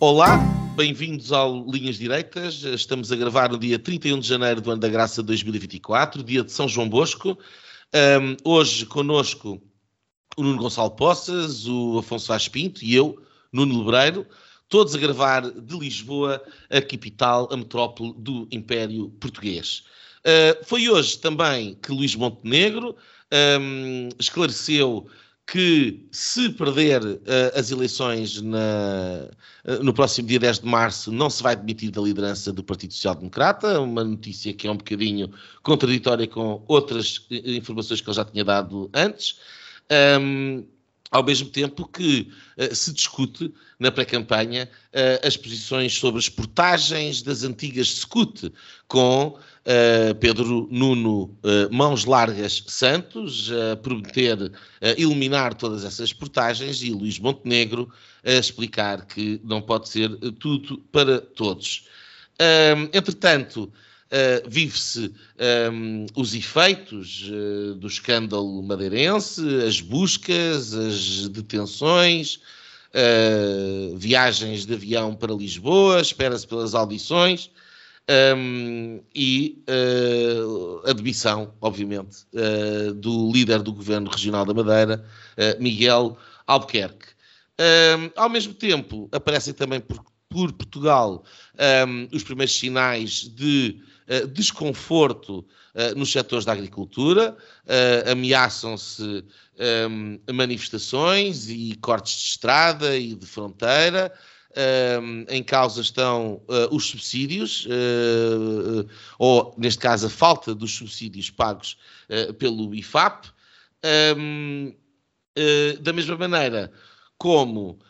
Olá, bem-vindos ao Linhas Direitas. Estamos a gravar no dia 31 de janeiro do ano da graça 2024, dia de São João Bosco. Um, hoje conosco o Nuno Gonçalo Poças, o Afonso Vaz Pinto e eu, Nuno Lebreiro, todos a gravar de Lisboa, a capital, a metrópole do Império Português. Uh, foi hoje também que Luís Montenegro um, esclareceu que se perder uh, as eleições na, uh, no próximo dia 10 de março não se vai demitir da liderança do Partido Social Democrata, uma notícia que é um bocadinho contraditória com outras informações que ele já tinha dado antes. Um, ao mesmo tempo que uh, se discute na pré-campanha uh, as posições sobre as portagens das antigas SCUT, com uh, Pedro Nuno Mãos Largas Santos a prometer eliminar todas essas portagens e Luís Montenegro a explicar que não pode ser tudo para todos. entretanto, Uh, vive-se um, os efeitos uh, do escândalo madeirense, as buscas, as detenções, uh, viagens de avião para Lisboa, espera-se pelas audições um, e a demissão, obviamente, do líder do governo regional da Madeira, Miguel Albuquerque. ao mesmo tempo, aparecem também por, por Portugal um, os primeiros sinais de uh, desconforto uh, nos setores da agricultura, uh, ameaçam-se manifestações e cortes de estrada e de fronteira. Um, em causa estão os subsídios, ou neste caso a falta dos subsídios pagos pelo IFAP. Um, da mesma maneira como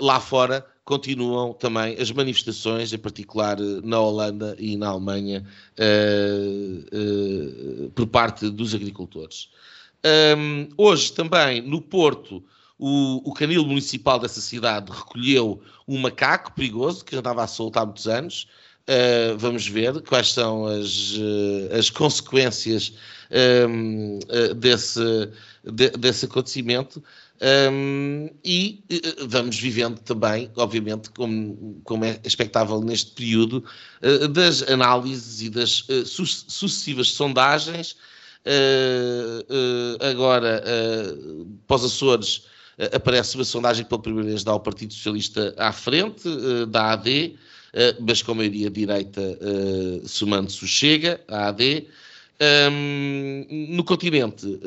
lá fora continuam também as manifestações, em particular eh, na Holanda e na Alemanha, uh, uh, por parte dos agricultores. Um, hoje também no Porto, o, o, canil municipal dessa cidade recolheu um macaco perigoso que andava a soltar há muitos anos. Uh, vamos ver quais são as, as consequências um, desse, de, desse acontecimento. Um, e uh, vamos vivendo também, obviamente, como, como é expectável neste período, uh, das análises e das uh, su sucessivas sondagens. agora, para os Açores, aparece uma sondagem que pela primeira vez dá o Partido Socialista à frente, da AD, mas com a maioria direita somando-se Chega, a AD. Um, no continente,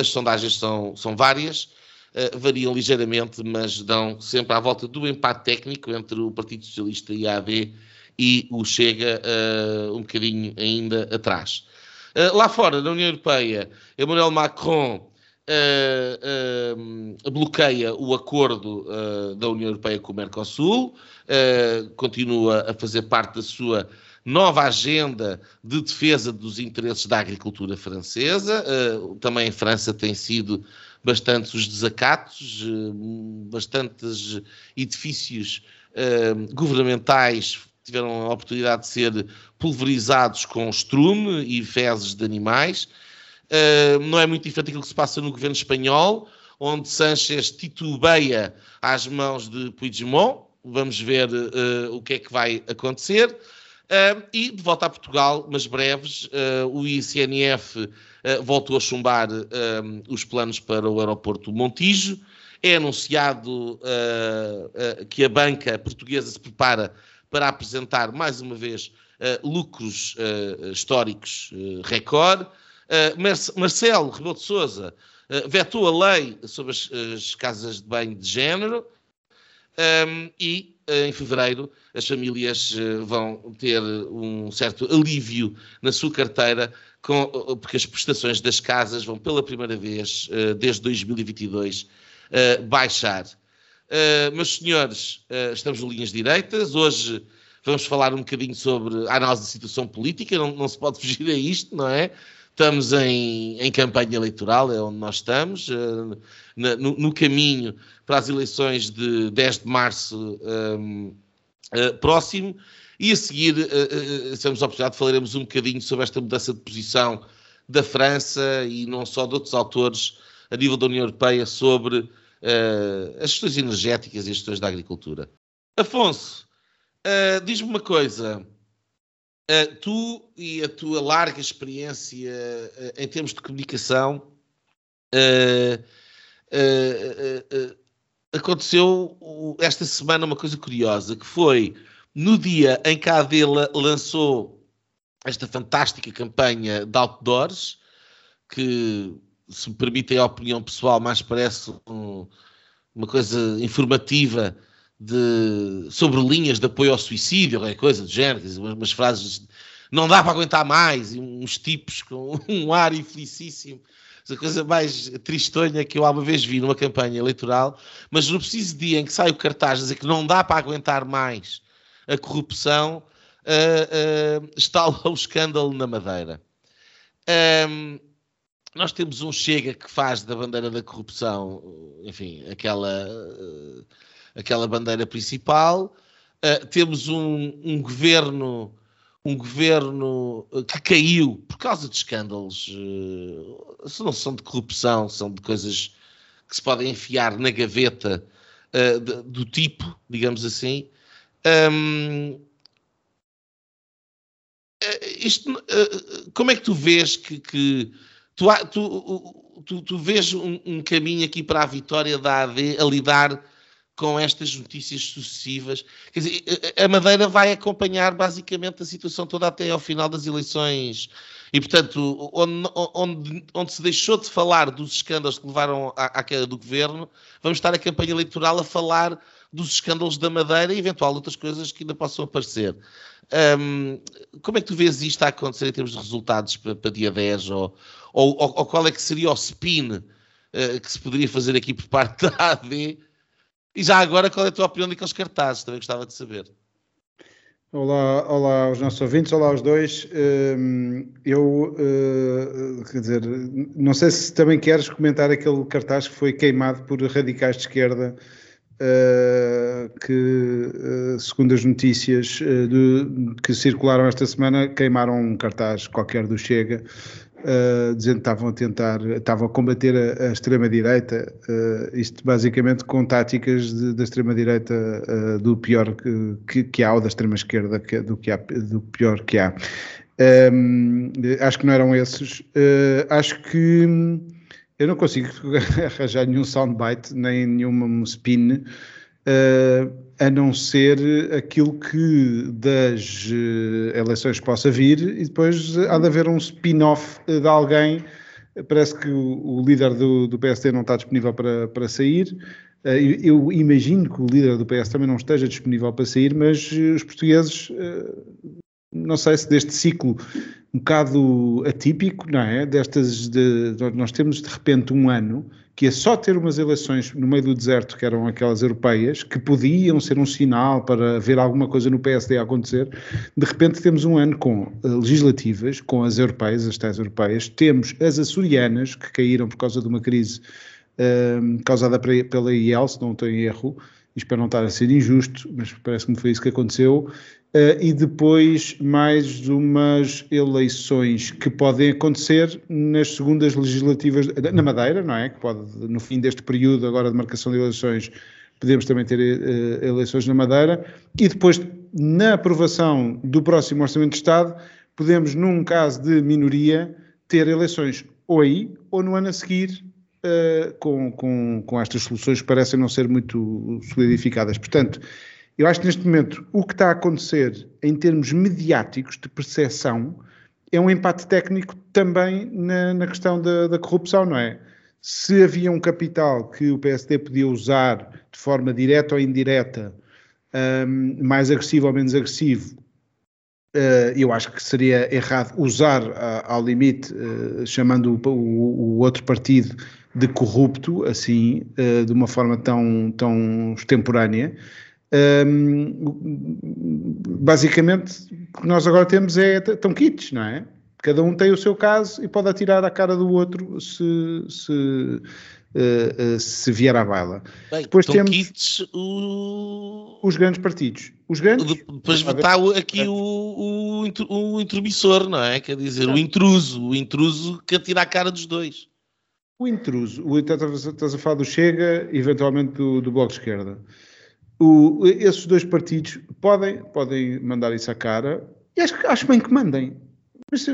as sondagens são, são várias. Uh, variam ligeiramente, mas dão sempre à volta do empate técnico entre o Partido Socialista e a AD e o Chega uh, um bocadinho ainda atrás. Uh, lá fora, na União Europeia, Emmanuel Macron bloqueia o acordo da União Europeia com o Mercosul, continua a fazer parte da sua nova agenda de defesa dos interesses da agricultura francesa. também a França tem sido bastantes os desacatos, eh, bastantes edifícios uh, governamentais tiveram a oportunidade de ser pulverizados com estrume e fezes de animais. Uh, não é muito diferente daquilo que se passa no governo espanhol, onde Sanchez titubeia às mãos de Puigdemont. Vamos ver o que é que vai acontecer. Uh, e de volta a Portugal, mas breves, uh, o ICNF uh, voltou a chumbar os planos para o aeroporto Montijo. É anunciado que a banca portuguesa se prepara para apresentar mais uma vez lucros históricos recorde. Marcelo Rebelo de Souza vetou a lei sobre as, as casas de banho de género um, e em fevereiro as famílias eh, vão ter um certo alívio na sua carteira, com, porque as prestações das casas vão pela primeira vez eh, desde 2022 eh, baixar. Meus senhores, estamos no Linhas Direitas. Hoje vamos falar um bocadinho sobre a análise da situação política. Não, não se pode fugir a isto, não é? Estamos em, em campanha eleitoral, é onde nós estamos, uh, na, no, no, caminho para as eleições de 10 de março um, próximo. E a seguir, uh, temos a oportunidade, falaremos um bocadinho sobre esta mudança de posição da França e não só de outros autores a nível da União Europeia sobre uh, as questões energéticas e as questões da agricultura. Afonso, uh, diz-me uma coisa. Uh, tu e a tua larga experiência em termos de comunicação aconteceu esta semana uma coisa curiosa que foi no dia em que a Adela lançou esta fantástica campanha de outdoors que se me permitem a opinião pessoal, mais parece um, uma coisa informativa de, sobre linhas de apoio ao suicídio, qualquer coisa do género, umas, frases não dá para aguentar mais, e uns tipos com um ar infelicíssimo. A coisa mais tristonha que eu alguma vez vi numa campanha eleitoral, mas no preciso dia em que sai o cartaz a dizer que não dá para aguentar mais a corrupção, uh, uh, está lá o escândalo na Madeira. Um, nós temos um Chega que faz da bandeira da corrupção, enfim, aquela, uh, aquela bandeira principal. Uh, temos um, um, governo um governo que caiu por causa de escândalos, uh, não são de corrupção, são de coisas que se podem enfiar na gaveta de, do tipo, digamos assim. Um, isto, como é que tu vês que, que Tu, tu, tu, tu vês um, um, caminho aqui para a vitória da AD a lidar com estas notícias sucessivas. Quer dizer, a Madeira vai acompanhar basicamente a situação toda até ao final das eleições. E, portanto, onde, onde, onde se deixou de falar dos escândalos que levaram à, à queda do governo, vamos estar a campanha eleitoral a falar dos escândalos da Madeira e eventual outras coisas que ainda possam aparecer. Um, como é que tu vês isto a acontecer em termos de resultados para, para dia 10? Ou, ou, ou, qual é que seria o spin uh, que se poderia fazer aqui por parte da AD? E já agora, qual é a tua opinião daqueles cartazes? Também gostava de saber. Olá, olá aos nossos ouvintes, olá aos dois. Eu, eh, quer dizer, não sei se também queres comentar aquele cartaz que foi queimado por radicais de esquerda Uh, que, uh, segundo as notícias que circularam esta semana, queimaram um cartaz qualquer do Chega, dizendo que estavam a tentar, estavam a combater a, a extrema-direita, isto basicamente com táticas da extrema-direita do pior que, que, que, há, ou da extrema-esquerda do, que do pior que há. Um, acho que não eram esses. acho que eu não consigo arranjar nenhum soundbite, nem nenhum spin, uh, a não ser aquilo que das uh, eleições possa vir e depois há de haver um spin-off de alguém. Parece que o, o líder do, do, PSD não está disponível para, para sair. Uh, eu imagino que o líder do PS também não esteja disponível para sair, mas os portugueses não sei se deste ciclo um bocado atípico, não é? Destas, de, nós temos de repente um ano que é só ter umas eleições no meio do deserto, que eram aquelas europeias, que podiam ser um sinal para ver alguma coisa no PSD a acontecer. De repente temos um ano com eh, legislativas, com as europeias, as tais europeias, temos as açorianas, que caíram por causa de uma crise um, eh, causada pela IEL, se não estou em erro, espero não estar a ser injusto, mas parece-me que foi isso que aconteceu, Uh, e depois mais umas eleições que podem acontecer nas segundas legislativas na Madeira, não é? Que pode, no fim deste período agora de marcação de eleições, podemos também ter uh, eleições na Madeira, e depois, na aprovação do próximo Orçamento de Estado, podemos, num caso de minoria, ter eleições ou aí ou no ano a seguir, uh, com, com, com estas soluções que parecem não ser muito solidificadas. Portanto, eu acho que neste momento o que está a acontecer em termos mediáticos de percepção é um empate técnico também na, na questão da, da, corrupção, não é? Se havia um capital que o PSD podia usar de forma direta ou indireta, um, mais agressivo ou menos agressivo, uh, eu acho que seria errado usar uh, ao limite, uh, chamando o, o, o, outro partido de corrupto, assim, uh, de uma forma tão, tão extemporânea. Um, basicamente, o que nós agora temos é tão kits, não é? Cada um tem o seu caso e pode atirar à cara do outro se, se, uh, uh, se vier à baila. Bem, Depois temos kits, o... os grandes partidos. Os grandes, Depois está aqui o, o, o intromissor, não é? Quer dizer, o intruso, o intruso que atira à cara dos dois. O intruso, o, estás a falar do Chega, eventualmente do, do Bloco de Esquerda. O, esses dois partidos podem, podem mandar isso à cara e acho, acho bem que mandem. Mas eh,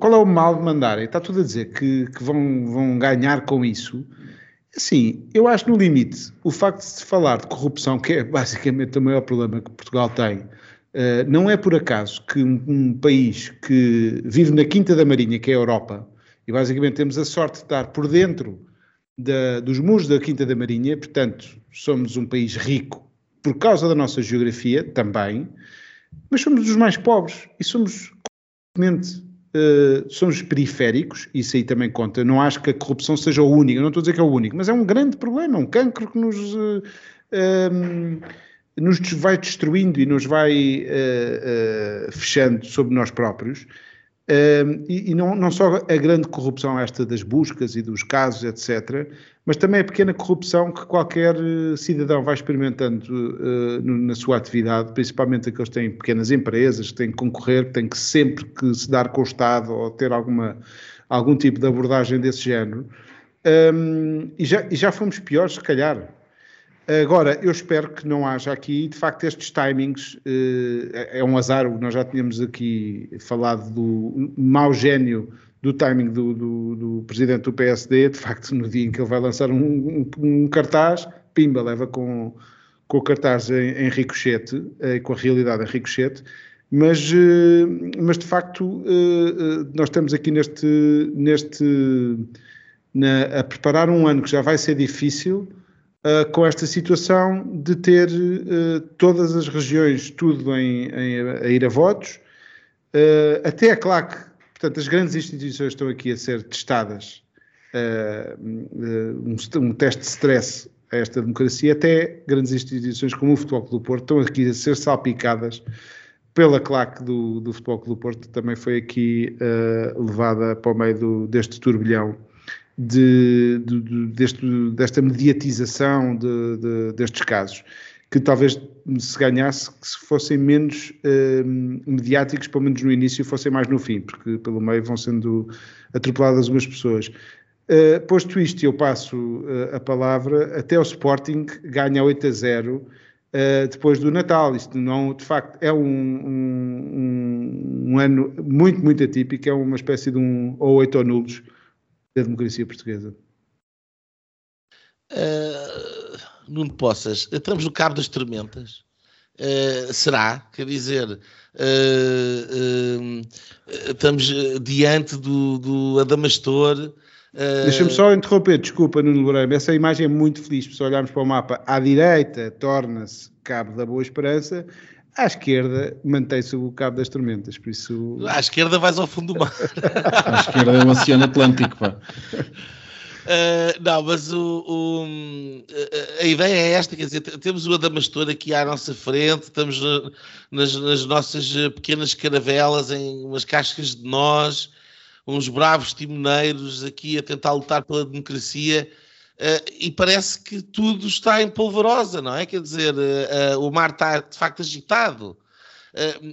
qual é o mal de mandarem? Está tudo a dizer que, que vão, vão ganhar com isso. Sim, eu acho no limite o facto de se falar de corrupção, que é basicamente o maior problema que Portugal tem, uh, não é por acaso que um, um, país que vive na Quinta da Marinha, que é a Europa, e basicamente temos a sorte de estar por dentro da, dos muros da Quinta da Marinha, portanto, somos um país rico por causa da nossa geografia também, mas somos os mais pobres e somos completamente uh, somos periféricos, isso aí também conta. Não acho que a corrupção seja o único, não estou a dizer que é o único, mas é um grande problema, um cancro que nos, uh, eh, um, nos vai destruindo e nos vai uh, fechando sobre nós próprios. E, e não, não, só a grande corrupção esta das buscas e dos casos, etc., mas também a pequena corrupção que qualquer eh, cidadão vai experimentando uh, na sua atividade, principalmente aqueles que têm pequenas empresas, que têm que concorrer, que têm que sempre que se dar com o Estado ou ter alguma, algum tipo de abordagem desse género. Um, e, já, e já fomos piores, se calhar. Agora, eu espero que não haja aqui, de facto, estes timings, uh, é um azar, nós já tínhamos aqui falado do mau gênio do timing do, do, do, presidente do PSD, de facto, no dia em que ele vai lançar um, um, um cartaz, pimba, leva com, com o cartaz em, em ricochete, uh, com a realidade em ricochete, mas, uh, mas de facto, nós estamos aqui neste, neste na, a preparar um ano que já vai ser difícil, uh, com esta situação de ter uh, todas as regiões tudo em, em, a ir a votos. Uh, até a CLAC, portanto, as grandes instituições estão aqui a ser testadas, um, um, teste de stress a esta democracia, até grandes instituições como o Futebol Clube do Porto estão aqui a ser salpicadas pela claque do, do Futebol Clube do Porto, também foi aqui uh, levada para o meio do, deste turbilhão de, de, de deste, desta mediatização de, destes casos, que talvez se ganhasse que se fossem menos uh, mediáticos, pelo menos no início, fossem mais no fim, porque pelo meio vão sendo atropeladas umas pessoas. Uh, posto isto, eu passo uh, a palavra até o Sporting ganha 8 a 0 uh, depois do Natal. Isto não, de facto, é um, um, um, ano muito, muito atípico, é uma espécie de um ou 8 ou nulos da democracia portuguesa? Uh, Nuno Poças, entramos no cabo das tormentas. Uh, será? Quer dizer, uh, uh, estamos diante do, do Adamastor. Deixa-me só interromper, desculpa, Nuno Loureiro. Essa imagem é muito feliz. Se olharmos para o mapa, à direita torna-se Cabo da Boa Esperança, à esquerda mantém-se o Cabo das Tormentas, por isso... À esquerda vais ao fundo do mar. à esquerda é o Oceano Atlântico, pá. Uh, não, mas o, o, a ideia é esta, quer dizer, temos o Adamastor aqui à nossa frente, estamos nas, nas, nossas pequenas caravelas, em umas cascas de nós, uns bravos timoneiros aqui a tentar lutar pela democracia, Uh, e parece que tudo está em polvorosa, não é? Quer dizer, uh, uh, o mar está de facto agitado.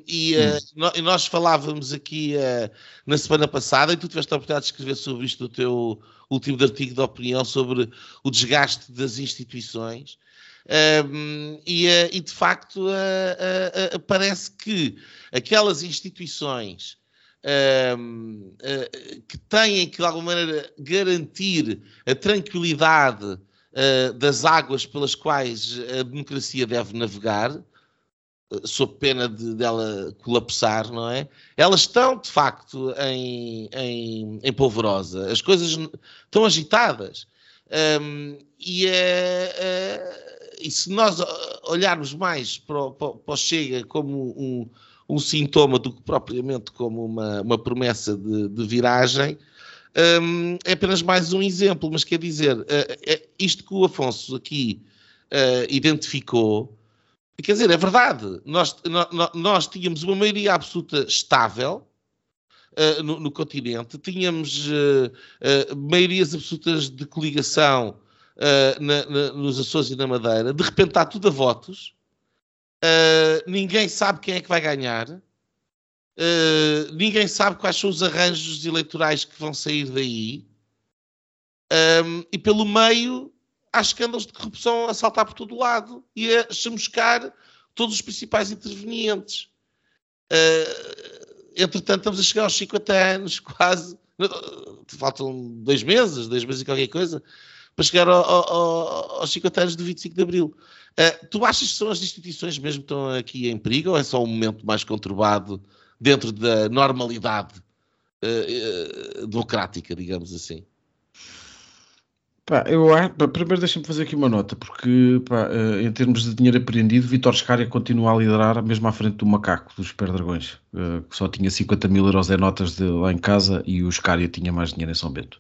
e no, nós falávamos aqui na semana passada, e tu tiveste a oportunidade de escrever sobre isto no teu último artigo de opinião sobre o desgaste das instituições. E, e, de facto parece que aquelas instituições uh, que têm que, de alguma maneira, garantir a tranquilidade uh, das águas pelas quais a democracia deve navegar, uh, sob pena de dela colapsar, não é? Elas estão, de facto, em, em, em polvorosa. As coisas estão agitadas. Um, e, e, se nós olharmos mais para o, para o Chega como um, um sintoma do que propriamente como uma, uma promessa de, de viragem, um, é apenas mais um exemplo, mas quer dizer, uh, é isto que o Afonso aqui uh, identificou, quer dizer, é verdade. Nós, nós, nós tínhamos uma maioria absoluta estável uh, no, no, continente, tínhamos maiorias absolutas de coligação na, na, nos Açores e na Madeira, de repente está tudo a votos, ninguém sabe quem é que vai ganhar. Uh, ninguém sabe quais são os arranjos eleitorais que vão sair daí. Um, e pelo meio há escândalos de corrupção a saltar por todo lado e a chamuscar todos os principais intervenientes. Uh, entretanto, estamos a chegar aos 50 anos, quase. Faltam dois meses, dois meses e qualquer coisa, para chegar ao, ao, aos 50 anos do 25 de Abril. Uh, tu achas que são as instituições mesmo que estão aqui em perigo ou é só um momento mais conturbado dentro da normalidade uh, uh, democrática, digamos assim. Pá, eu, primeiro deixa-me fazer aqui uma nota, porque pá, uh, em termos de dinheiro apreendido, Vitor Scária continua a liderar mesmo à frente do macaco, dos Perdragões, uh, que só tinha 50 mil euros em notas de, lá em casa e o Scária tinha mais dinheiro em São Bento.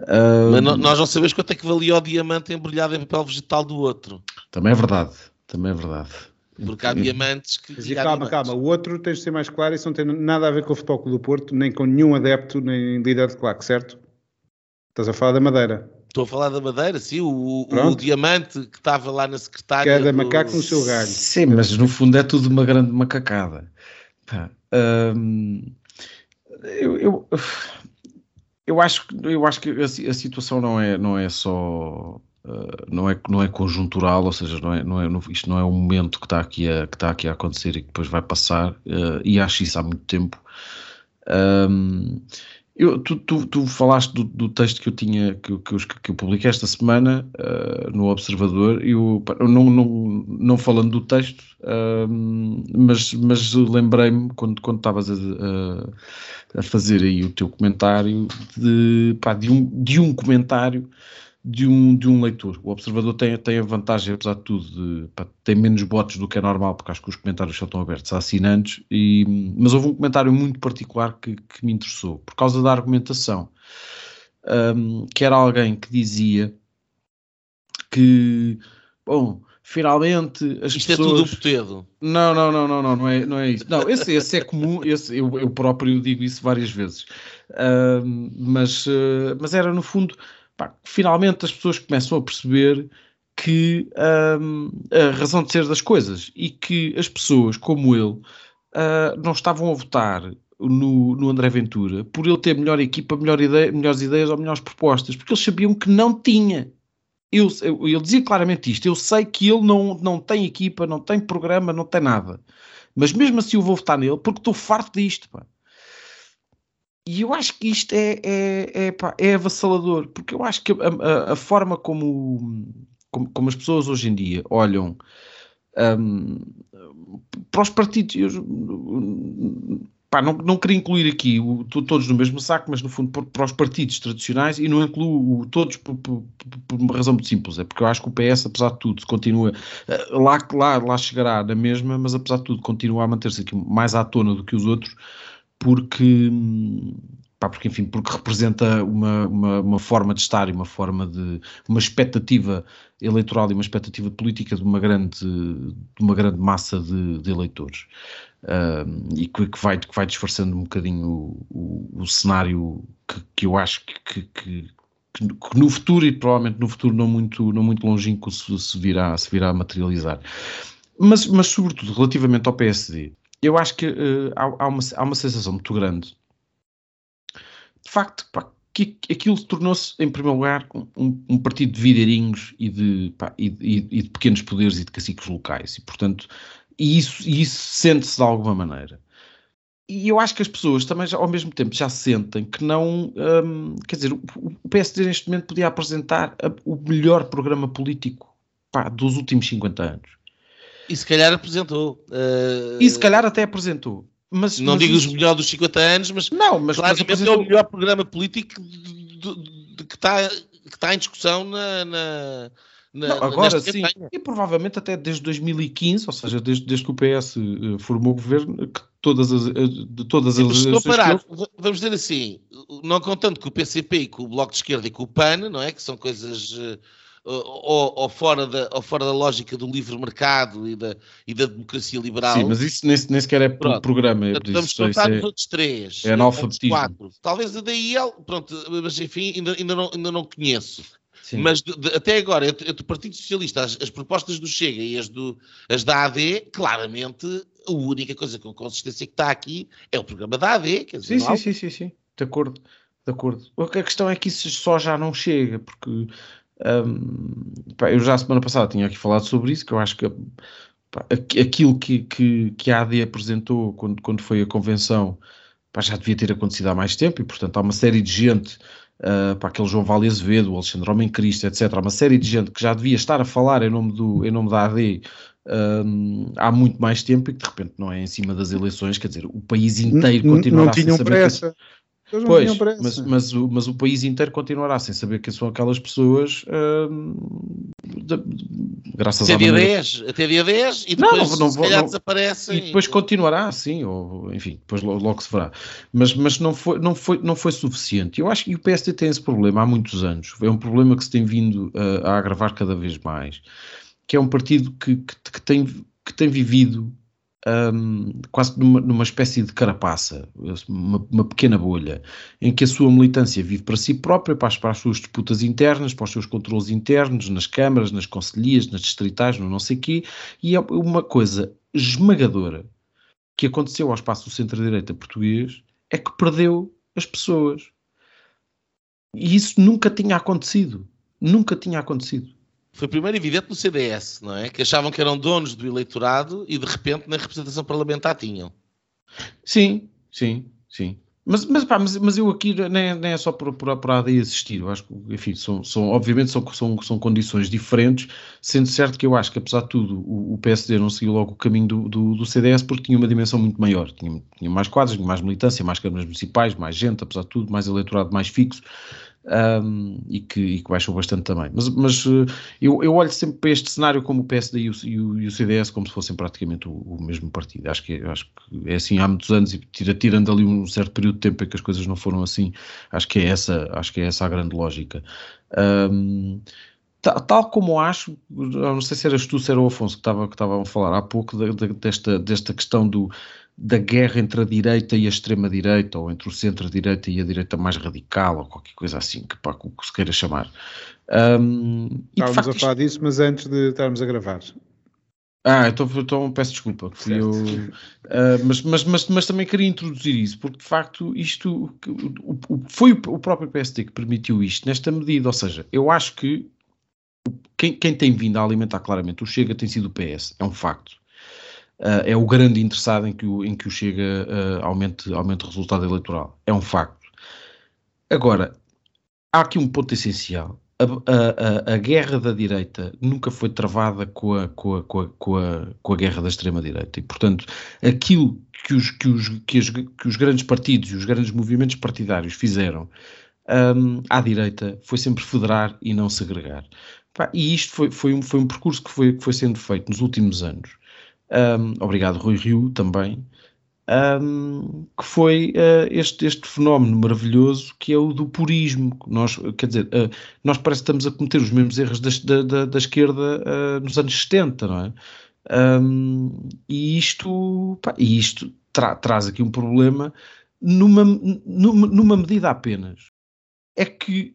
Uh, Mas nós não sabemos quanto é que valia o diamante embrulhado em papel vegetal do outro. Também é verdade, também é verdade. Porque há diamantes que. Mas, calma, calma. O outro tens de ser mais claro. Isso não tem nada a ver com o Futebol Clube do Porto, nem com nenhum adepto, nem líder de claque, certo? Estás a falar da Madeira. Estou a falar da Madeira, sim. O, o diamante que estava lá na secretária. Cada do... macaco no seu galho. Sim, mas no fundo é tudo uma grande macacada. Hum, eu, eu, eu, acho, eu acho que a, a situação não é, não é só Uh, não, é, não é conjuntural, ou seja, não é, não é, não, isto não é um momento que está aqui a, que está aqui a acontecer e que depois vai passar, uh, e acho isso há muito tempo. Um, eu, tu, tu, tu, falaste do, do, texto que eu tinha, que, que, que eu publiquei esta semana uh, no Observador, eu, não, não, não falando do texto, mas, mas lembrei-me quando, quando estavas a, a, a, fazer aí o teu comentário de, pá, de, um, de um comentário de um, de um leitor. O observador tem, tem a vantagem, apesar de tudo, de, pá, tem menos bots do que é normal, porque acho que os comentários só estão abertos a assinantes, e, mas houve um comentário muito particular que, que me interessou, por causa da argumentação, um, que era alguém que dizia que, bom, finalmente as Isto pessoas... é tudo o. Não, não, não, não, não, não é, não é isso. Não, esse, esse é comum, esse, eu, eu próprio digo isso várias vezes. Um, mas, uh, mas era no fundo pá, finalmente as pessoas começam a perceber que um, a razão de ser das coisas e que as pessoas como ele uh, não estavam a votar no, no, André Ventura por ele ter melhor equipa, melhor ideia, melhores ideias ou melhores propostas, porque eles sabiam que não tinha. Eu, eu, ele dizia claramente isto: eu sei que ele não, não tem equipa, não tem programa, não tem nada, mas mesmo assim eu vou votar nele porque estou farto disto. Pá. E eu acho que isto é, é, é, pá, é avassalador, porque eu acho que a, a, a forma como, como, como, as pessoas hoje em dia olham um, para os partidos, eu, pá, não, não queria incluir aqui o, todos no mesmo saco, mas no fundo para, os partidos tradicionais e não incluo todos por, por, por, uma razão muito simples, é porque eu acho que o PS, apesar de tudo, continua eh, lá, lá, lá chegará na mesma, mas apesar de tudo continua a manter-se aqui mais à tona do que os outros porque, pá, porque enfim, porque representa uma, uma, uma, forma de estar e uma forma de uma expectativa eleitoral e uma expectativa política de uma grande, de uma grande massa de, de eleitores. Uh, e que, que, vai, que vai disfarçando um bocadinho o, o, o cenário que, que, eu acho que, que, que, no futuro, e provavelmente no futuro não muito, não muito longínquo, se, se, virá, se virá a materializar. Mas, mas, sobretudo, relativamente ao PSD, eu acho que uh, há, há, uma, há uma sensação muito grande de facto pá, que aquilo tornou-se, em primeiro lugar, um, um, partido de videirinhos e de, pá, e, e, e de, pequenos poderes e de caciques locais. E, portanto, e isso, isso sente-se de alguma maneira. E eu acho que as pessoas também, já, ao mesmo tempo, já sentem que não. Um, quer dizer, o, o PSD neste momento podia apresentar a, o melhor programa político pá, dos últimos 50 anos. E se calhar apresentou. Uh... E se calhar até apresentou. Mas, não mas digo os melhores dos 50 anos, mas, não, mas, claramente mas apresentou... é o melhor programa político de, de, de, que, está, que está em discussão na, na, na, não, agora sim, campanha. e provavelmente até desde 2015, ou seja, desde, desde que o PS uh, formou o governo, que todas as, uh, de todas sim, as eleições... Vamos dizer assim, não contando com o PCP e com o Bloco de Esquerda e com o PAN, não é? Que são coisas... Uh, ou, ou, fora da, ou fora da lógica do livre mercado e da, e da democracia liberal. Sim, mas isso nem, nem sequer é pronto, programa. É vamos contar os é, outros três. É analfabetismo. Quatro. Talvez a daí, pronto, mas enfim, ainda, ainda, não, ainda não conheço. Sim. Mas de, de, até agora, entre, entre o Partido Socialista, as, as, propostas do Chega e as, do, as da AD, claramente a única coisa com consistência que está aqui é o programa da AD. Quer dizer, sim, sim, sim, sim, sim, de acordo. De acordo. A questão é que isso só já não chega, porque um, pá, eu já a semana passada tinha aqui falado sobre isso, que eu acho que pá, aquilo que, que, que, a AD apresentou quando, quando foi a convenção pá, já devia ter acontecido há mais tempo e, portanto, há uma série de gente uh, para aquele João Vale Azevedo, o Alexandre Homem Cristo, etc. Há uma série de gente que já devia estar a falar em nome, do, em nome da AD um, há muito mais tempo e que de repente não é em cima das eleições, quer dizer, o país inteiro continuará não, não tinham pressa. Que, pois, mas, mas, o, mas o país inteiro continuará sem saber quem são aquelas pessoas uh, de, graças até dia maneira... 10, até dia 10 e depois não, não, se calhar não, desaparecem. E depois continuará assim, ou enfim, depois logo, logo, se verá. Mas, mas não, foi, não, foi, não foi suficiente. Eu acho que o PSD tem esse problema há muitos anos. É um problema que se tem vindo uh, a agravar cada vez mais. Que é um partido que, que, que tem, que tem vivido um, quase numa, numa, espécie de carapaça, uma, uma, pequena bolha, em que a sua militância vive para si própria, para as, para as, suas disputas internas, para os seus controles internos, nas câmaras, nas conselhias, nas distritais, no não sei quê, e é uma coisa esmagadora que aconteceu ao espaço do centro-direita português é que perdeu as pessoas. E isso nunca tinha acontecido. Nunca tinha acontecido foi primeiro evidente no CDS, não é? Que achavam que eram donos do eleitorado e de repente na representação parlamentar tinham. Sim, sim, sim. Mas, mas, pá, mas, mas eu aqui nem, nem é só por, por, por AD existir, eu acho que, enfim, são, são, obviamente são, são, são condições diferentes, sendo certo que eu acho que, apesar de tudo, o, o PSD não seguiu logo o caminho do, do, do, CDS porque tinha uma dimensão muito maior, tinha, tinha mais quadros, mais militância, mais câmaras municipais, mais gente, apesar de tudo, mais eleitorado mais fixo, um, e, que, e, que, baixou bastante também. Mas, mas uh, eu, eu, olho sempre para este cenário como o PSD e o, e o, CDS como se fossem praticamente o, o, mesmo partido. Acho que, acho que é assim há muitos anos e tira, tirando ali um certo período de tempo em que as coisas não foram assim, acho que é essa, acho que é essa a grande lógica. Um, tal, como acho, não sei se eras tu, se era o Afonso que estava, que estava a falar há pouco de, de, desta, desta questão do, da guerra entre a direita e a extrema-direita, ou entre o centro-direita e a direita mais radical, ou qualquer coisa assim, que, pá, que se queira chamar. Um, Estávamos facto, a falar isto... disso, mas antes de estarmos a gravar. Ah, então, então peço desculpa. Eu, uh, mas, mas, mas, mas, também queria introduzir isso, porque de facto isto o, o, foi o próprio PSD que permitiu isto nesta medida. Ou seja, eu acho que quem, quem tem vindo a alimentar claramente o Chega tem sido o PS, é um facto é o grande interessado em que o, em que o Chega uh, aumente, aumente o resultado eleitoral. É um facto. Agora, há aqui um ponto essencial. A, a, a, guerra da direita nunca foi travada com a, com a, com a, com a, com a guerra da extrema-direita. E, portanto, aquilo que os, que, os, que, que os grandes partidos e os grandes movimentos partidários fizeram um, à direita foi sempre federar e não segregar. e isto foi, foi, um, foi um percurso que foi, que foi sendo feito nos últimos anos. Um, obrigado, Rui Rio, também. Um, que foi uh, este, este fenómeno maravilhoso que é o do purismo. Nós, quer dizer, uh, nós parece que estamos a cometer os mesmos erros da, da, da esquerda uh, nos anos 70, não é? Um, e isto, pá, e isto tra traz aqui um problema numa, numa, numa medida apenas. É que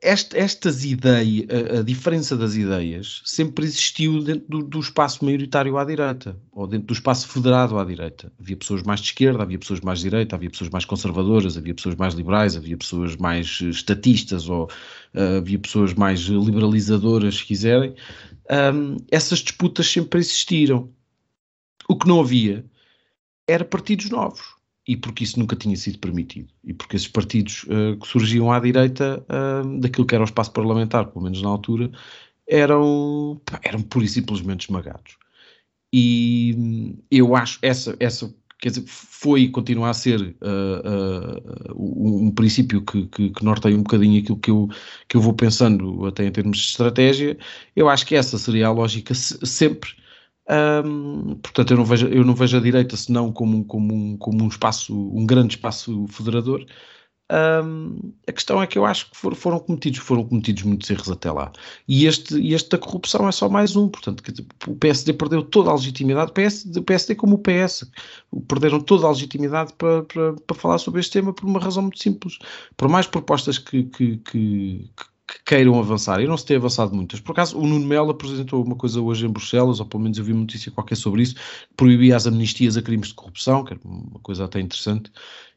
estas ideias, a, diferença das ideias sempre existiu dentro do, do, espaço maioritário à direita, ou dentro do espaço federado à direita. Havia pessoas mais de esquerda, havia pessoas mais de direita, havia pessoas mais conservadoras, havia pessoas mais liberais, havia pessoas mais estatistas, ou uh, havia pessoas mais liberalizadoras, se quiserem. Um, essas disputas sempre existiram. O que não havia era partidos novos e porque isso nunca tinha sido permitido. E porque esses partidos uh, que surgiam à direita uh, daquilo que era o espaço parlamentar, pelo menos na altura, eram, eram pura e simplesmente esmagados. E eu acho essa, essa quer dizer, foi e continua a ser uh, uh, um princípio que, que, que, norteia um bocadinho aquilo que eu, que eu vou pensando até em termos de estratégia, eu acho que essa seria a lógica sempre. Portanto, eu não, vejo, eu não vejo a direita senão como, como, um, como um espaço, um grande espaço federador, a questão é que eu acho que for, foram cometidos, foram cometidos muitos erros até lá. E este, este da corrupção é só mais um. Portanto, o PSD perdeu toda a legitimidade, o PSD, o PSD como o PS, perderam toda a legitimidade para, para, para falar sobre este tema por uma razão muito simples. Por mais propostas que, que, que, que queiram avançar, e não se tem avançado muitas. Por acaso, o Nuno Melo apresentou uma coisa hoje em Bruxelas, ou pelo menos eu vi uma notícia qualquer sobre isso, proibia as amnistias a crimes de corrupção, que era uma coisa até interessante,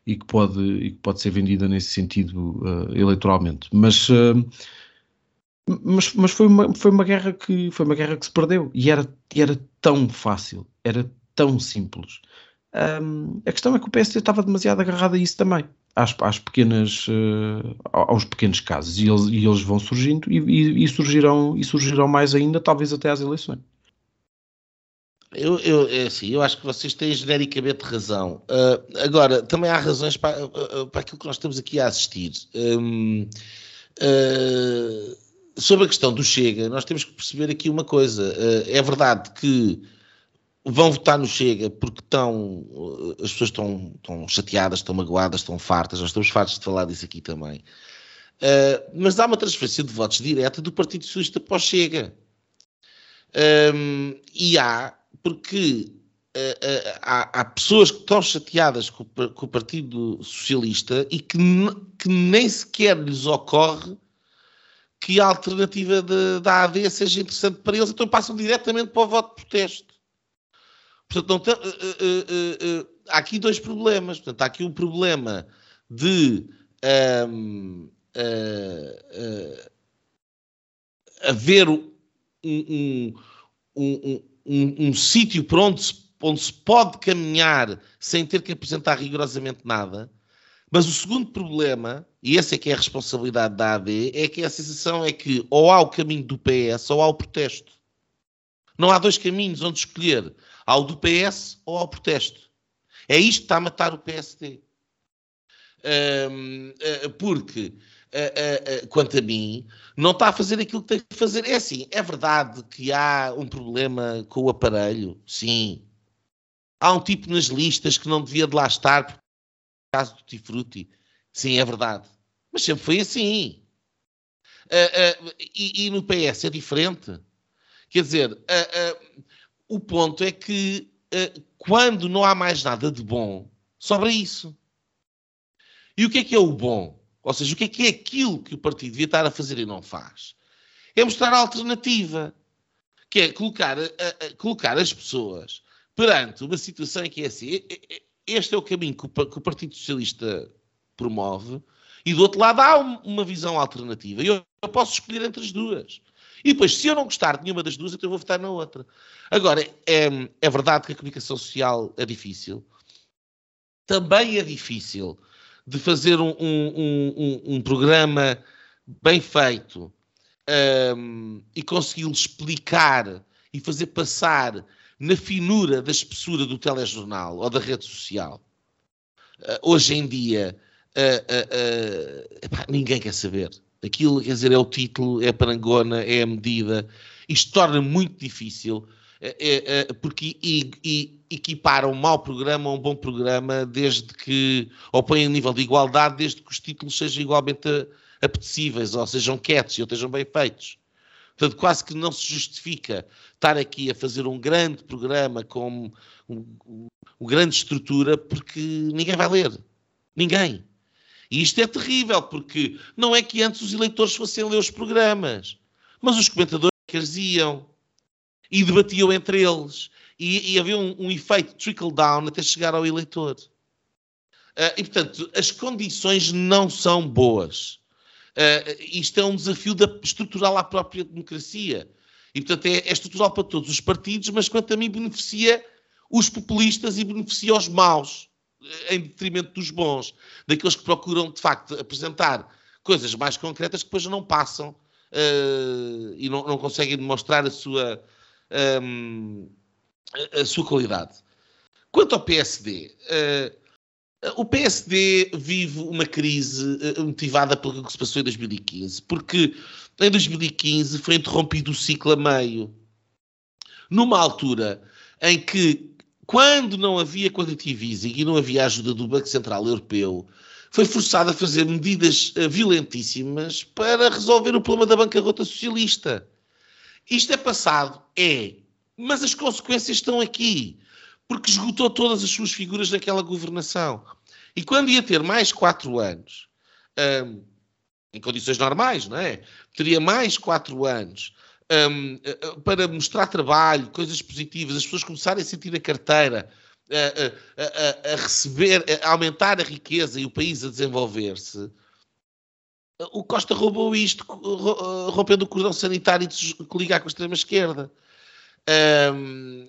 e que pode, e que pode ser vendida nesse sentido uh, eleitoralmente. Mas, uh, mas, mas foi, uma, foi, uma guerra que, foi uma guerra que se perdeu e era, era tão fácil, era tão simples. Um, a questão é que o PSD estava demasiado agarrado a isso também, às, às pequenas, uh, aos pequenos casos, e eles, e eles vão surgindo e, e, e, surgirão, e surgirão mais ainda, talvez até às eleições. Eu, eu, é assim, eu acho que vocês têm genericamente razão. Uh, agora, também há razões para, para aquilo que nós estamos aqui a assistir. Um, uh, sobre a questão do Chega, nós temos que perceber aqui uma coisa. é verdade que vão votar no Chega porque estão, as pessoas estão, estão chateadas, estão magoadas, estão fartas. Nós estamos fartos de falar disso aqui também. mas há uma transferência de votos direta do Partido Socialista para o Chega. Um, e há porque uh, uh, há, há, pessoas que estão chateadas com, com o Partido Socialista e que, que, nem sequer lhes ocorre que a alternativa de, da AD seja interessante para eles, então passam diretamente para o voto de protesto. Portanto, não, uh, há aqui dois problemas. Portanto, há aqui um problema de um, haver um, um, um um, um sítio para onde se, onde se pode caminhar sem ter que apresentar rigorosamente nada. Mas o segundo problema, e essa é que é a responsabilidade da AD, é que a sensação é que ou há o caminho do PS ou há o protesto. Não há dois caminhos onde escolher. Há o do PS ou há o protesto. É isto que está a matar o PSD. Eh, porque uh, uh, quanto a mim, não está a fazer aquilo que tem que fazer. É assim, é verdade que há um problema com o aparelho, sim. Há um tipo nas listas que não devia de lá estar por causa do Tifruti. Sim, é verdade. Mas sempre foi assim. E, e, no PS é diferente. Quer dizer, o ponto é que quando não há mais nada de bom, sobra isso. E o que é que é o bom? Ou seja, o que é que é aquilo que o partido devia estar a fazer e não faz? É mostrar a alternativa, que é colocar, a, a, colocar as pessoas perante uma situação em que é assim, este é o caminho que o, que o Partido Socialista promove, e do outro lado há uma visão alternativa. E eu, eu posso escolher entre as duas. E depois, se eu não gostar de nenhuma das duas, então eu vou votar na outra. Agora, é, é verdade que a comunicação social é difícil. Também é difícil de fazer um, um, um, um programa bem feito um, e conseguir explicar e fazer passar na finura da espessura do telejornal ou da rede social. Uh, hoje em dia, uh, uh, epá, ninguém quer saber. Aquilo, quer dizer, é o título, é a parangona, é a medida. Isto torna muito difícil é, é, porque e, e, equipara um mau programa a um bom programa desde que, ou põe em nível de igualdade desde que os títulos sejam igualmente apetecíveis, ou sejam catchy, ou estejam bem feitos. Portanto, quase que não se justifica estar aqui a fazer um grande programa com uma um grande estrutura porque ninguém vai ler. Ninguém. E isto é terrível, porque não é que antes os eleitores fossem ler os programas, mas os comentadores eles iam e debatiam entre eles. E, e havia um, um, efeito trickle-down até chegar ao eleitor. Uh, e, portanto, as condições não são boas. Uh, isto é um desafio da, estrutural à própria democracia. E, portanto, é, é estrutural para todos os partidos, mas quanto a mim beneficia os populistas e beneficia os maus, em detrimento dos bons, daqueles que procuram, de facto, apresentar coisas mais concretas que depois não passam uh, e não, não, conseguem demonstrar a sua, um, a sua qualidade. Quanto ao PSD, uh, o PSD vive uma crise uh, motivada pelo que se passou em 2015, porque em 2015 foi interrompido o ciclo a meio, numa altura em que, quando não havia quantitative easing e não havia ajuda do Banco Central Europeu, foi forçado a fazer medidas uh, violentíssimas para resolver o problema da bancarrota socialista. Isto é passado? É. Mas as consequências estão aqui. Porque esgotou todas as suas figuras naquela governação. E quando ia ter mais quatro anos, em condições normais, não é? Teria mais quatro anos um, para mostrar trabalho, coisas positivas, as pessoas começarem a sentir a carteira, a, a, a, receber, a aumentar a riqueza e o país a desenvolver-se. O Costa roubou isto, rompendo o cordão sanitário que ligar com a extrema-esquerda. Um,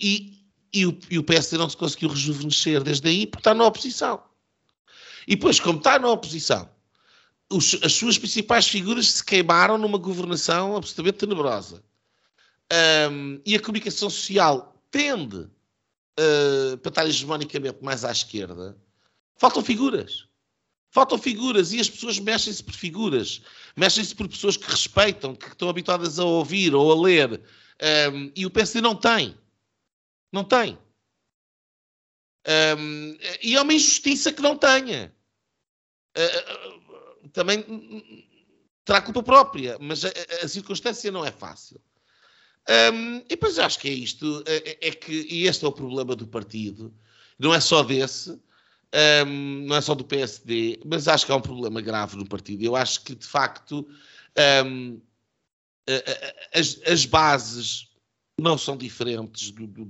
e, e, o, e o PSD não se conseguiu rejuvenescer desde aí porque está na oposição. E depois, como está na oposição, os, as suas principais figuras se queimaram numa governação absolutamente tenebrosa. Um, e a comunicação social tende uh, para estar hegemonicamente mais à esquerda. Faltam figuras. Faltam figuras e as pessoas mexem-se por figuras. Mexem-se por pessoas que respeitam, que estão habituadas a ouvir ou a ler. Um, e o PSD não tem. Não tem. Um, e é uma injustiça que não tenha. Uh, também terá culpa própria, mas a, a, circunstância não é fácil. Um, e depois acho que é isto, é, é, que e este é o problema do partido, não é só desse, um, não é só do PSD, mas acho que há um problema grave no partido. Eu acho que, de facto, um, as, as, bases não são diferentes do, do,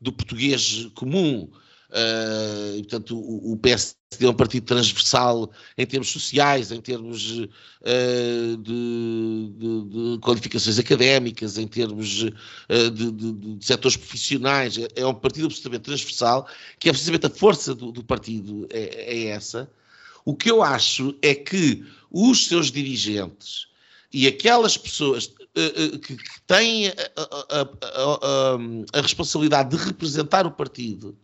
do português comum. Uh, portanto, o, o, PSD é um partido transversal em termos sociais, em termos uh, de, de, de, qualificações académicas, em termos uh, de, de, setores profissionais. É, é, um partido absolutamente transversal, que é precisamente a força do, do partido, é, é, essa. O que eu acho é que os seus dirigentes e aquelas pessoas que, que, têm a, a, a, a, responsabilidade de representar o partido,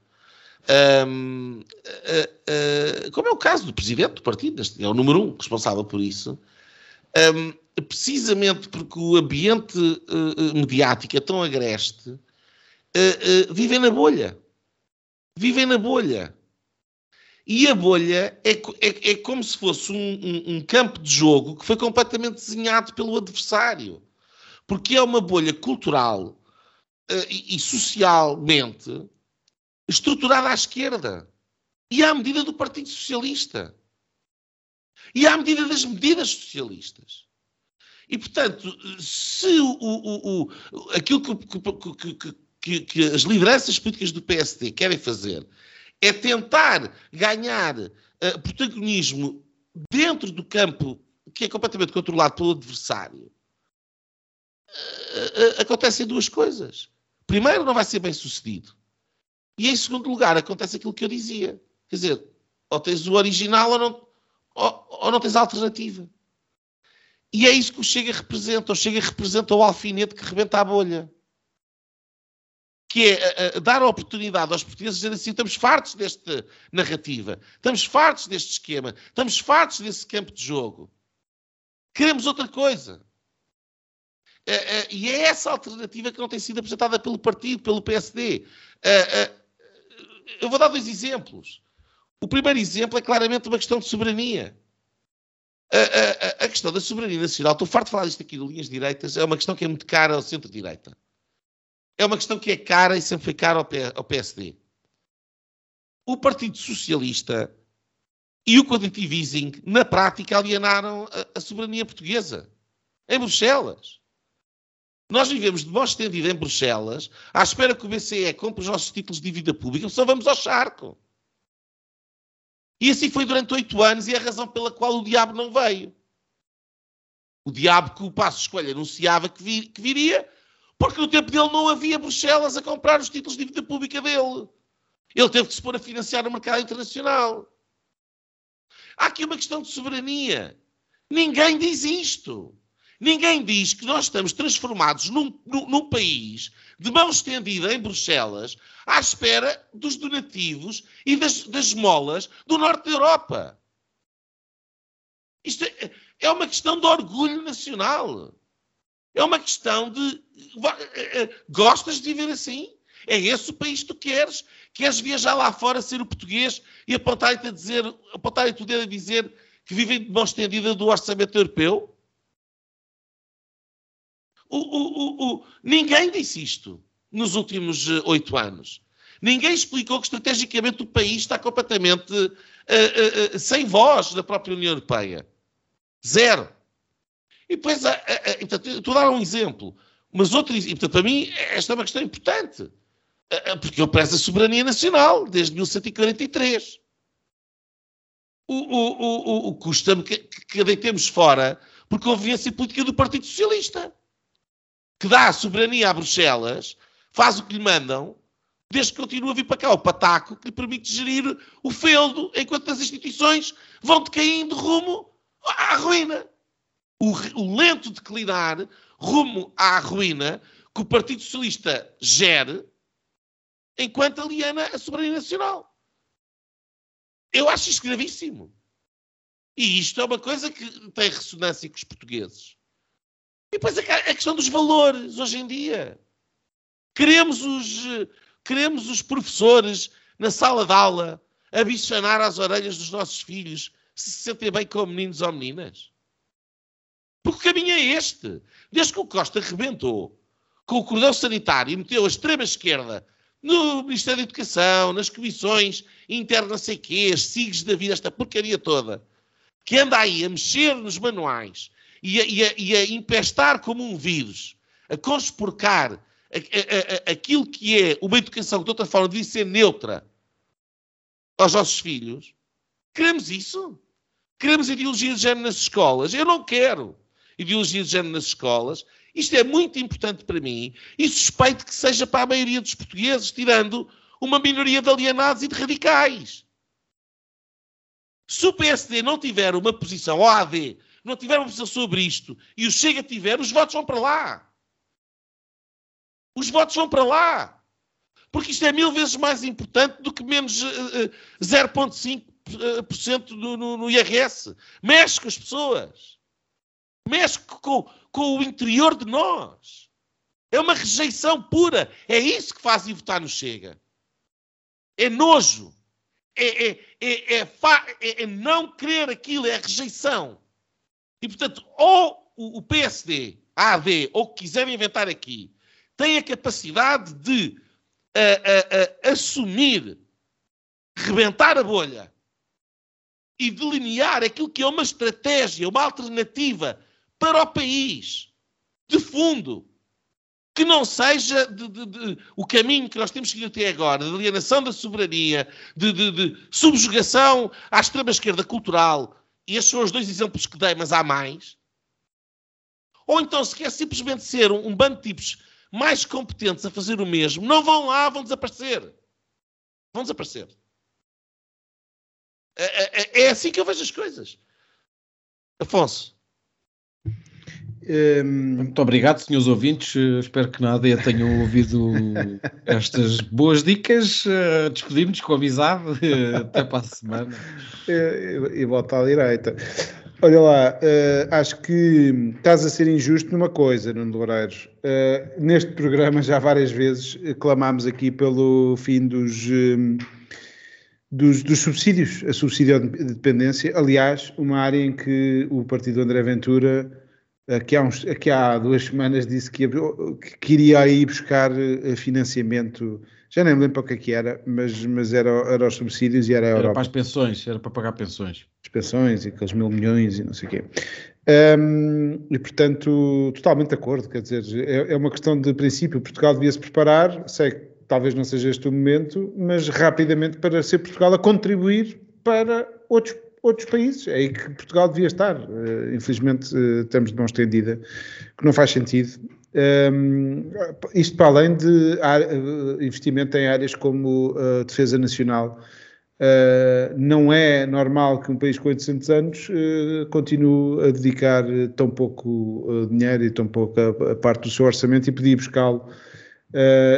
um, uh, como é o caso do presidente do partido, é o número um responsável por isso, um, precisamente porque o ambiente mediático é tão agreste, vivem na bolha. Vivem na bolha. E a bolha é, é, é como se fosse um, um, um, campo de jogo que foi completamente desenhado pelo adversário. Porque é uma bolha cultural uh, e, e, socialmente estruturada à esquerda. E à medida do Partido Socialista. E à medida das medidas socialistas. E, portanto, se o, o, o aquilo que, que, que, que as lideranças políticas do PSD querem fazer é tentar ganhar uh, protagonismo dentro do campo que é completamente controlado pelo adversário, uh, uh, acontecem duas coisas. Primeiro, não vai ser bem sucedido. E em segundo lugar, acontece aquilo que eu dizia. Quer dizer, ou tens o original ou não, ou, ou não tens a alternativa. E é isso que o Chega representa. O Chega representa o alfinete que rebenta a bolha que é dar a oportunidade aos portugueses dizer assim: estamos fartos desta narrativa, estamos fartos deste esquema, estamos fartos desse campo de jogo. Queremos outra coisa. e é essa alternativa que não tem sido apresentada pelo partido, pelo PSD. Eu vou dar dois exemplos. O primeiro exemplo é claramente uma questão de soberania. A, a, a, questão da soberania nacional, estou farto de falar disto aqui de linhas direitas, é uma questão que é muito cara ao centro-direita é uma questão que é cara e sempre foi cara ao PSD. O Partido Socialista e o quantitative easing, na prática, alienaram a, a soberania portuguesa. Em Bruxelas. Nós vivemos de mão estendida em Bruxelas, à espera que o BCE compre os nossos títulos de dívida pública, só vamos ao charco. E assim foi durante oito anos e é a razão pela qual o diabo não veio. O diabo que o Passo Escolha anunciava que, vir, que viria, porque no tempo dele não havia Bruxelas a comprar os títulos de dívida pública dele. Ele teve que se pôr a financiar no mercado internacional. Há aqui uma questão de soberania. Ninguém diz isto. Ninguém diz que nós estamos transformados num, num, num, país de mão estendida em Bruxelas à espera dos donativos e das, das molas do norte da Europa. Isto é, é uma questão de orgulho nacional. É uma questão de. Eh, eh, gostas de viver assim? É esse o país que tu queres? Queres viajar lá fora, ser o português e apontar-te o dedo a dizer que vivem de mão estendida do orçamento europeu? O, o, ninguém disse isto nos últimos eh, oito anos. Ninguém explicou que estrategicamente o país está completamente uh, uh, uh, sem voz na própria União Europeia. Zero. E depois, estou a dar um exemplo, mas outro, e portanto, para mim, esta é uma questão importante, porque eu prezo a soberania nacional desde 1143. O, o, o, o custa-me que, que deitemos fora por conveniência política do Partido Socialista, que dá a soberania a Bruxelas, faz o que lhe mandam, desde que continua a vir para cá o pataco que lhe permite gerir o feudo, enquanto as instituições vão decaindo rumo à ruína. O, o lento declinar rumo à ruína que o Partido Socialista gere enquanto aliena a soberania nacional. Eu acho isto gravíssimo. E isto é uma coisa que tem ressonância com os portugueses. E depois a questão dos valores, hoje em dia. Queremos os, queremos os professores na sala de aula a bichanar às orelhas dos nossos filhos se se sentem bem com meninos ou meninas. Porque o caminho é este. Desde que o Costa rebentou com o cordão sanitário e meteu a extrema-esquerda no Ministério da Educação, nas comissões internas, não sei quê, as SIGs da vida, esta porcaria toda, que anda aí a mexer nos manuais e a, e a, e a empestar como um vírus, a conspurcar a, aquilo que é uma educação que de outra forma devia ser neutra aos nossos filhos, queremos isso? Queremos ideologia de género nas escolas? Eu não quero ideologia de género nas escolas. Isto é muito importante para mim e suspeito que seja para a maioria dos portugueses, tirando uma minoria de alienados e de radicais. Se o PSD não tiver uma posição, ou a AD, não tiver uma posição sobre isto, e o Chega tiver, os votos vão para lá. Os votos vão para lá. Porque isto é mil vezes mais importante do que menos uh, uh, 0,5 no, no, no IRS. Mexe com as pessoas. Mexe com, com o interior de nós. É uma rejeição pura. É isso que faz votar no Chega. É nojo. É, é, é, é, é não querer aquilo, é a rejeição. E, portanto, ou o, PSD, a AD, ou o que quiserem inventar aqui, tem a capacidade de a, a, a, assumir, rebentar a bolha e delinear aquilo que é uma estratégia, uma alternativa para o país, de fundo, que não seja de, de, de, o caminho que nós temos seguido até agora, de alienação da soberania, de, subjugação à extrema-esquerda cultural, e estes são os dois exemplos que dei, mas há mais. Ou então, se quer simplesmente ser um, um bando de tipos mais competentes a fazer o mesmo, não vão lá, vão desaparecer. Vão desaparecer. É, é, é, é, assim que eu vejo as coisas. Afonso. Um... Muito obrigado, senhores ouvintes. Espero que na AD tenham ouvido estas boas dicas. Uh, Despedimos-nos com amizade. Até para a semana. E, e volta à direita. Olha lá, uh, acho que estás a ser injusto numa coisa, Nuno Loureiros. Uh, neste programa já várias vezes clamámos aqui pelo fim dos. Um, dos, dos, subsídios, a subsídio de dependência. Aliás, uma área em que o partido André Ventura, aqui há, uns, aqui há duas semanas, disse que, que queria aí buscar eh, financiamento. Já nem me lembro para o que, é que era, mas, mas era, era os subsídios e era a Europa. Era para as pensões, era para pagar pensões. As pensões e aqueles mil milhões e não sei o quê. Um, e portanto, totalmente de acordo, quer dizer, é, é uma questão de princípio. Portugal devia se preparar, sei que talvez não seja este o momento, mas rapidamente para ser Portugal a contribuir para outros, outros países. É aí que Portugal devia estar. Uh, infelizmente, uh, estamos de mão estendida, que não faz sentido. Um, isto para além de uh, investimento em áreas como a defesa nacional, Uh, não é normal que um país com 800 anos uh, continue a dedicar tão pouco uh, dinheiro e tão pouca parte do seu orçamento e pedir buscá-lo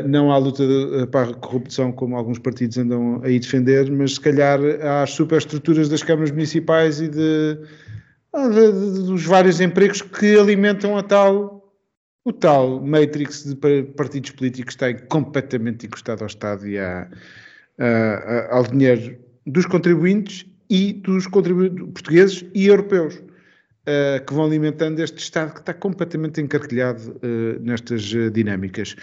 não à luta de, para a corrupção, como alguns partidos andam aí defender, mas se calhar às superestruturas das câmaras municipais e de, ah, de, de, dos vários empregos que alimentam a tal, o tal matrix de partidos políticos que está completamente encostado ao Estado e à uh, ao dinheiro dos contribuintes e dos contribuintes portugueses e europeus, uh, que vão alimentando este Estado que está completamente encarquilhado uh, nestas dinâmicas.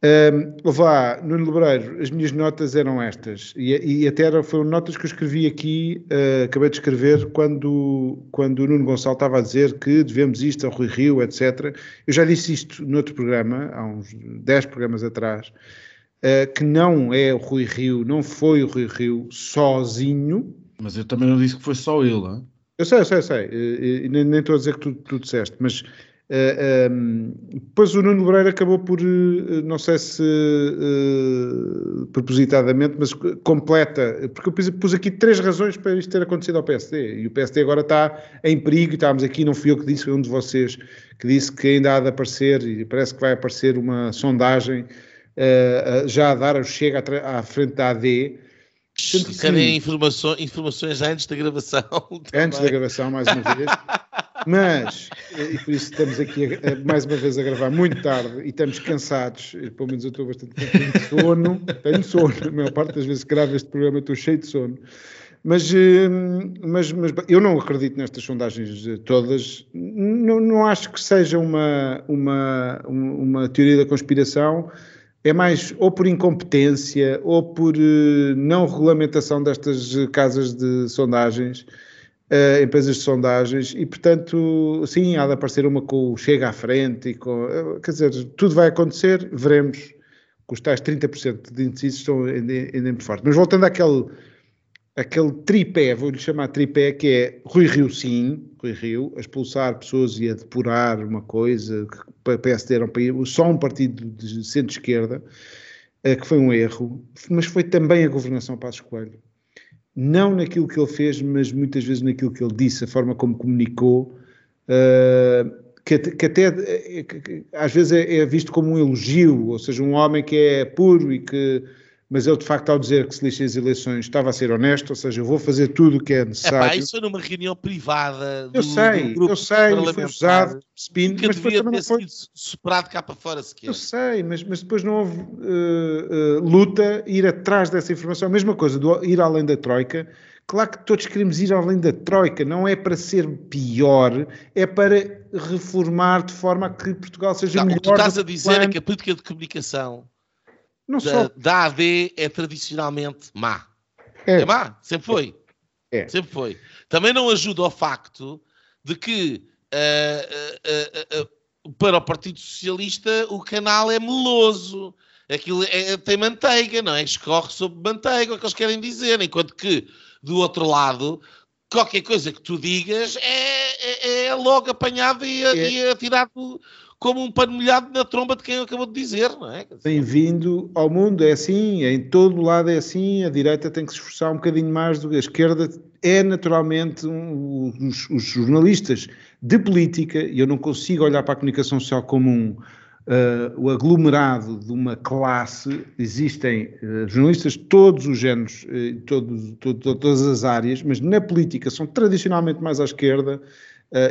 Uh, lá, Nuno Lebreiro, as minhas notas eram estas, e, e até eram, foram notas que eu escrevi aqui, uh, acabei de escrever, quando, quando o Nuno Gonçalo estava a dizer que devemos isto ao Rui Rio, etc. Eu já disse isto noutro programa, há uns 10 programas atrás, uh, que não é o Rui Rio, não foi o Rui Rio sozinho. Mas eu também não disse que foi só ele, hein? Eu sei, eu sei, eu sei. Nem, nem estou a dizer que tu, tu disseste, mas uh, um, depois o Nuno Lebreiro acabou por, não sei se propositadamente, mas completa, porque eu pus, pus, aqui três razões para isto ter acontecido ao PSD. E o PSD agora está em perigo, estávamos aqui, não fui eu que disse, foi um de vocês que disse que ainda há de aparecer, e parece que vai aparecer uma sondagem uh, já a dar chega à, à frente da AD. Querem informações, informações antes da gravação. Antes da gravação, mais uma vez. Mas, e por isso estamos aqui a, a, mais uma vez a gravar muito tarde e estamos cansados, e, pelo menos eu estou bastante tenho sono, tenho sono, a maior parte das vezes que gravo este programa estou cheio de sono. Mas, eh, mas, mas, eu não acredito nestas sondagens todas. Não, não acho que seja uma, uma, uma teoria da conspiração é mais ou por incompetência ou por não regulamentação destas casas de sondagens, uh, empresas de sondagens, e portanto, sim, há de aparecer uma com o Chega à frente, e com, uh, quer dizer, tudo vai acontecer, veremos, que os tais 30% de indecisos estão ainda, ainda muito fortes. Mas voltando àquele aquele tripé, vou-lhe chamar tripé, que é Rui Rio sim, Rui Rio, a expulsar pessoas e a depurar uma coisa, que o PSD era um país, só um partido de centro-esquerda, eh, que foi um erro, mas foi também a governação Passos Coelho. Não naquilo que ele fez, mas muitas vezes naquilo que ele disse, a forma como comunicou, uh, que, que, até eh, que, às vezes é, é visto como um elogio, ou seja, um homem que é puro e que mas ele de facto ao dizer que se lixem as eleições estava a ser honesto, ou seja, eu vou fazer tudo o que é necessário. É pá, isso foi numa reunião privada do, eu sei, do eu sei, foi usado, spin, que mas devia ter foi... sido superado cá para fora sequer. Eu sei, mas, mas depois não houve uh, uh, luta, ir atrás dessa informação, a mesma coisa, do, ir além da Troika, Claro que todos queremos ir além da Troika, não é para ser pior, é para reformar de forma a que Portugal seja não, melhor. O que tu estás a dizer é que a política de comunicação não da, só... da AD é tradicionalmente má. É, é má, sempre foi. É. Sempre foi. Também não ajuda ao facto de que uh, uh, uh, para o Partido Socialista o canal é meloso. Aquilo é, tem manteiga, não é? Escorre sobre manteiga, é o que eles querem dizer. Enquanto que, do outro lado, qualquer coisa que tu digas é, é, é logo apanhado e, é. e atirado como um pano molhado na tromba de quem acabou de dizer, não é? Bem-vindo ao mundo, é assim, em todo lado é assim, a direita tem que se esforçar um bocadinho mais do que a esquerda, é naturalmente um, os, os, jornalistas de política, e eu não consigo olhar para a comunicação social como um, uh, o aglomerado de uma classe, existem uh, jornalistas de todos os géneros, uh, todos, todo, todas as áreas, mas na política são tradicionalmente mais à esquerda,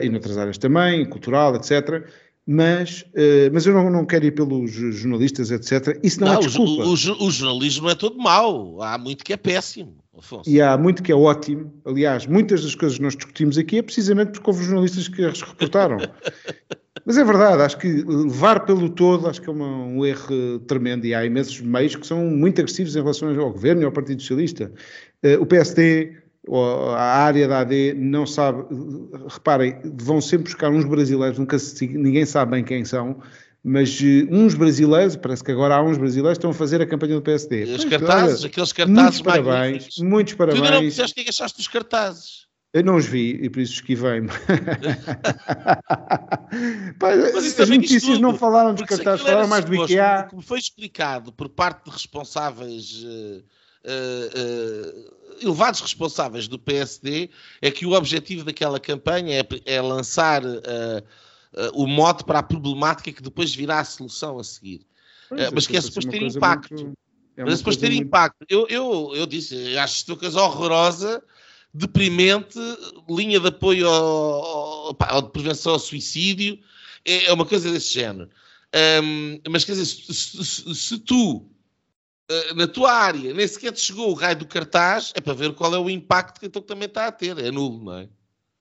e noutras áreas também, cultural, etc., mas, uh, mas eu não, não quero ir pelos jornalistas, etc. Isso não, é não é desculpa. O, o, o, jornalismo é todo mau, há muito que é péssimo. Afonso. E há muito que é ótimo. Aliás, muitas das coisas que nós discutimos aqui é precisamente porque houve jornalistas que as reportaram. mas é verdade, acho que levar pelo todo, acho que é uma, um erro tremendo e há imensos meios que são muito agressivos em relação ao governo e ao Partido Socialista. Uh, o PSD a área da AD não sabe, reparem, vão sempre buscar uns brasileiros, nunca se, ninguém sabe bem quem são, mas uh, uns brasileiros, parece que agora há uns brasileiros, estão a fazer a campanha do PSD. Os cartazes, olha, aqueles cartazes muitos parabéns, muitos parabéns. Tu ainda não disseste o que é achaste dos cartazes. Eu não os vi e por isso esquivei-me. as notícias não falaram dos cartazes, falaram mais do IKEA. Como foi explicado por parte de responsáveis uh, uh, elevados responsáveis do PSD é que o objetivo daquela campanha é, é lançar o mote para a problemática que depois virá a solução a seguir. Pois, mas que é suposto ter impacto. Muito... É mas é suposto ter muito... impacto. Eu, eu, eu disse, acho isto uma coisa horrorosa deprimente, linha de apoio ao, ao, ao de prevenção ao suicídio, é, é uma coisa desse género. Um, mas quer dizer, se, se, se tu, uh, na tua área, nem sequer te chegou o raio do cartaz, é para ver qual é o impacto que então também está a ter. É nulo, não é?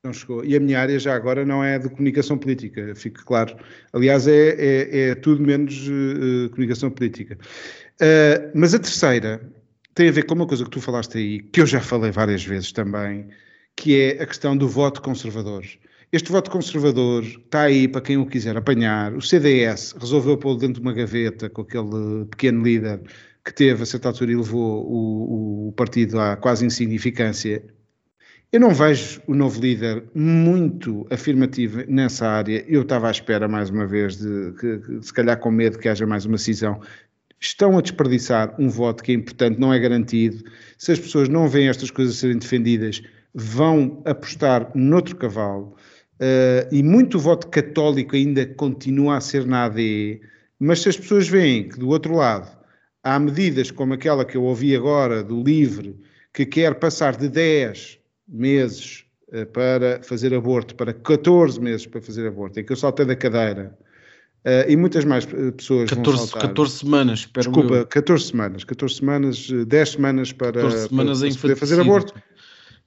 Não chegou. E a minha área já agora não é de comunicação política, fique claro. Aliás, é, é, é tudo menos uh, comunicação política. Uh, mas a terceira tem a ver com uma coisa que tu falaste aí, que eu já falei várias vezes também, que é a questão do voto conservador. Este voto conservador está aí para quem o quiser apanhar. O CDS resolveu pô-lo dentro de uma gaveta com aquele pequeno líder que teve a certa altura e levou o, o partido à quase insignificância. Eu não vejo o novo líder muito afirmativo nessa área. Eu estava à espera, mais uma vez, de se calhar com medo que haja mais uma cisão estão a desperdiçar um voto que é importante, não é garantido. Se as pessoas não veem estas coisas serem defendidas, vão apostar noutro cavalo. Uh, e muito voto católico ainda continua a ser na AD, mas se as pessoas veem que do outro lado há medidas como aquela que eu ouvi agora do LIVRE, que quer passar de 10 meses uh, para fazer aborto para 14 meses para fazer aborto, em que eu saltei da cadeira Uh, e muitas mais eh, pessoas 14, vão saltar. 14 semanas, Desculpa, meu. 14 semanas, 14 semanas, 10 semanas para, 14 semanas para, é poder fazer aborto.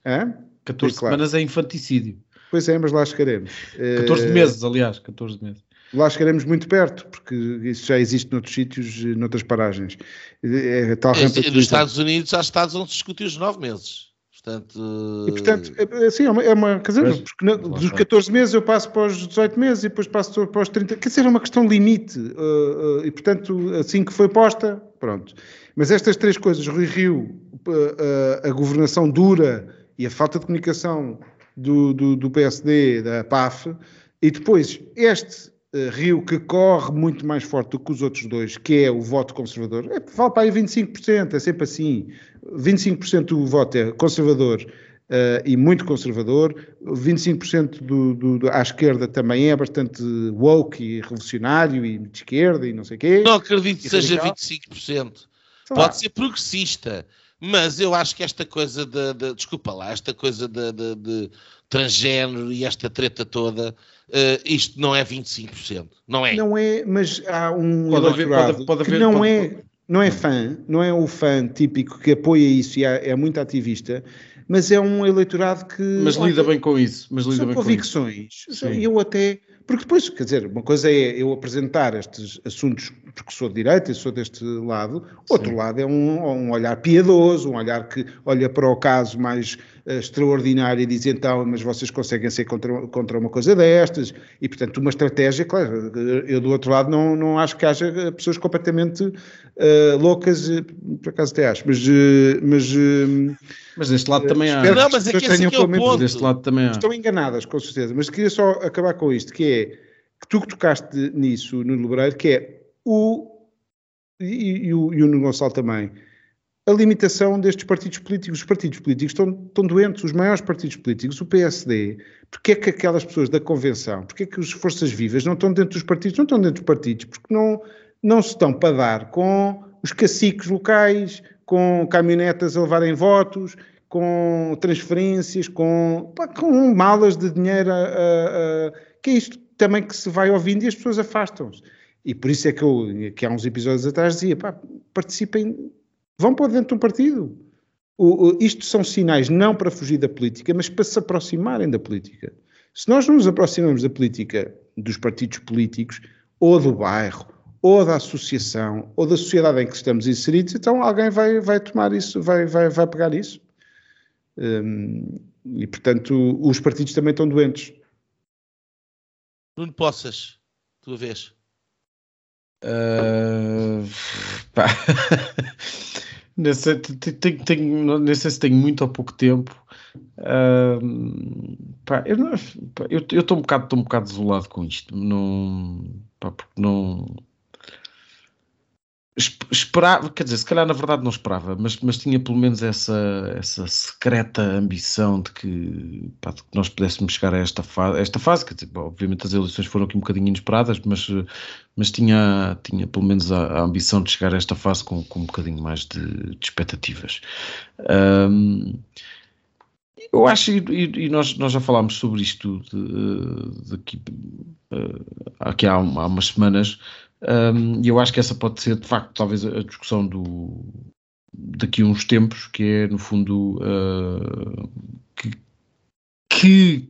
Hã? 14 claro. semanas é infanticídio. Pois é, mas lá chegaremos. 14 uh, meses, aliás, 14 meses. Lá chegaremos muito perto, porque isso já existe noutros sítios, noutras paragens. É, tal é, nos Estados Unidos há estados onde se discute os 9 meses. Portanto, e portanto, é, assim, é uma, é uma quer dizer, mas, porque na, dos 14 meses eu passo para os 18 meses e depois passo para os 30, quer dizer, é uma questão limite, uh, uh, e portanto, assim que foi posta, pronto. Mas estas três coisas, Rui Rio, uh, a governação dura e a falta de comunicação do, do, do PSD, da PAF, e depois este Rio que corre muito mais forte do que os outros dois, que é o voto conservador, é, vale para aí 25%, é sempre assim. 25% do voto é conservador uh, e muito conservador, 25% do, do, do, à esquerda também é bastante woke e revolucionário e de esquerda e não sei o quê. Não acredito que seja radical. 25%. Pode ser progressista, mas eu acho que esta coisa de, de desculpa lá, esta coisa de, de, de transgênero e esta treta toda, uh, isto não é 25%, não é? Não é, mas há um pode haver, pode, pode haver, que não pode, é não é fã, não é o fã típico que apoia isso e é, é muito ativista, mas é um eleitorado que. Mas lida bem com isso. Mas lida bem convicções. Com isso. Eu até. Porque depois, quer dizer, uma coisa é eu apresentar estes assuntos porque sou de direita e sou deste lado, outro Sim. lado é um, um, olhar piedoso, um olhar que olha para o caso mais uh, extraordinário e diz então, mas vocês conseguem ser contra, contra uma coisa destas, e portanto uma estratégia, claro, eu do outro lado não, não acho que haja pessoas completamente uh, loucas, eh, por acaso até acho, mas... mas mas deste lado também há. Não, mas é que esse é o ponto. Deste lado também há. Estão enganadas, com certeza, mas queria só acabar com isto, que é que tu que tocaste nisso no Lebreiro, que é o, e, e, o, e o Nuno Gonçalo também, a limitação destes partidos políticos. Os partidos políticos estão, estão doentes, os maiores partidos políticos, o PSD, porque é que aquelas pessoas da convenção, porque é que as forças vivas não estão dentro dos partidos? Não estão dentro dos partidos, porque não, não se estão para dar com os caciques locais, com caminhonetas a levarem votos, com transferências, com, pá, com malas de dinheiro, a, a, a, que é isto também que se vai ouvindo e as pessoas afastam-se. E por isso é que eu, que há uns episódios atrás, dizia: pá, participem, vão para dentro do partido. O, o, isto são sinais não para fugir da política, mas para se aproximarem da política. Se nós não nos aproximamos da política, dos partidos políticos, ou do bairro, ou da associação, ou da sociedade em que estamos inseridos, então alguém vai, vai tomar isso, vai, vai, vai pegar isso. Hum, e, portanto, os partidos também estão doentes. Nuno Poças, tua vez. Uh, pá. não, sei, tenho, tenho, não sei se tenho muito ou pouco tempo. Uh, pá, eu estou um bocado, estou um bocado desolado com isto. Não, pá, porque não esperava, quer dizer, se calhar na verdade não esperava, mas, mas tinha pelo menos essa, essa secreta ambição de que, pá, de que nós pudéssemos chegar a esta fase, esta fase quer dizer, obviamente as eleições foram aqui um bocadinho inesperadas, mas, mas tinha, tinha pelo menos a, a ambição de chegar a esta fase com, com um bocadinho mais de, de expectativas. Um, eu acho, e, e, nós, nós já falámos sobre isto de, de aqui, uh, aqui há, há umas semanas, um, e eu acho que essa pode ser, de facto, talvez a discussão do, daqui a uns tempos, que é, no fundo, uh, que, que,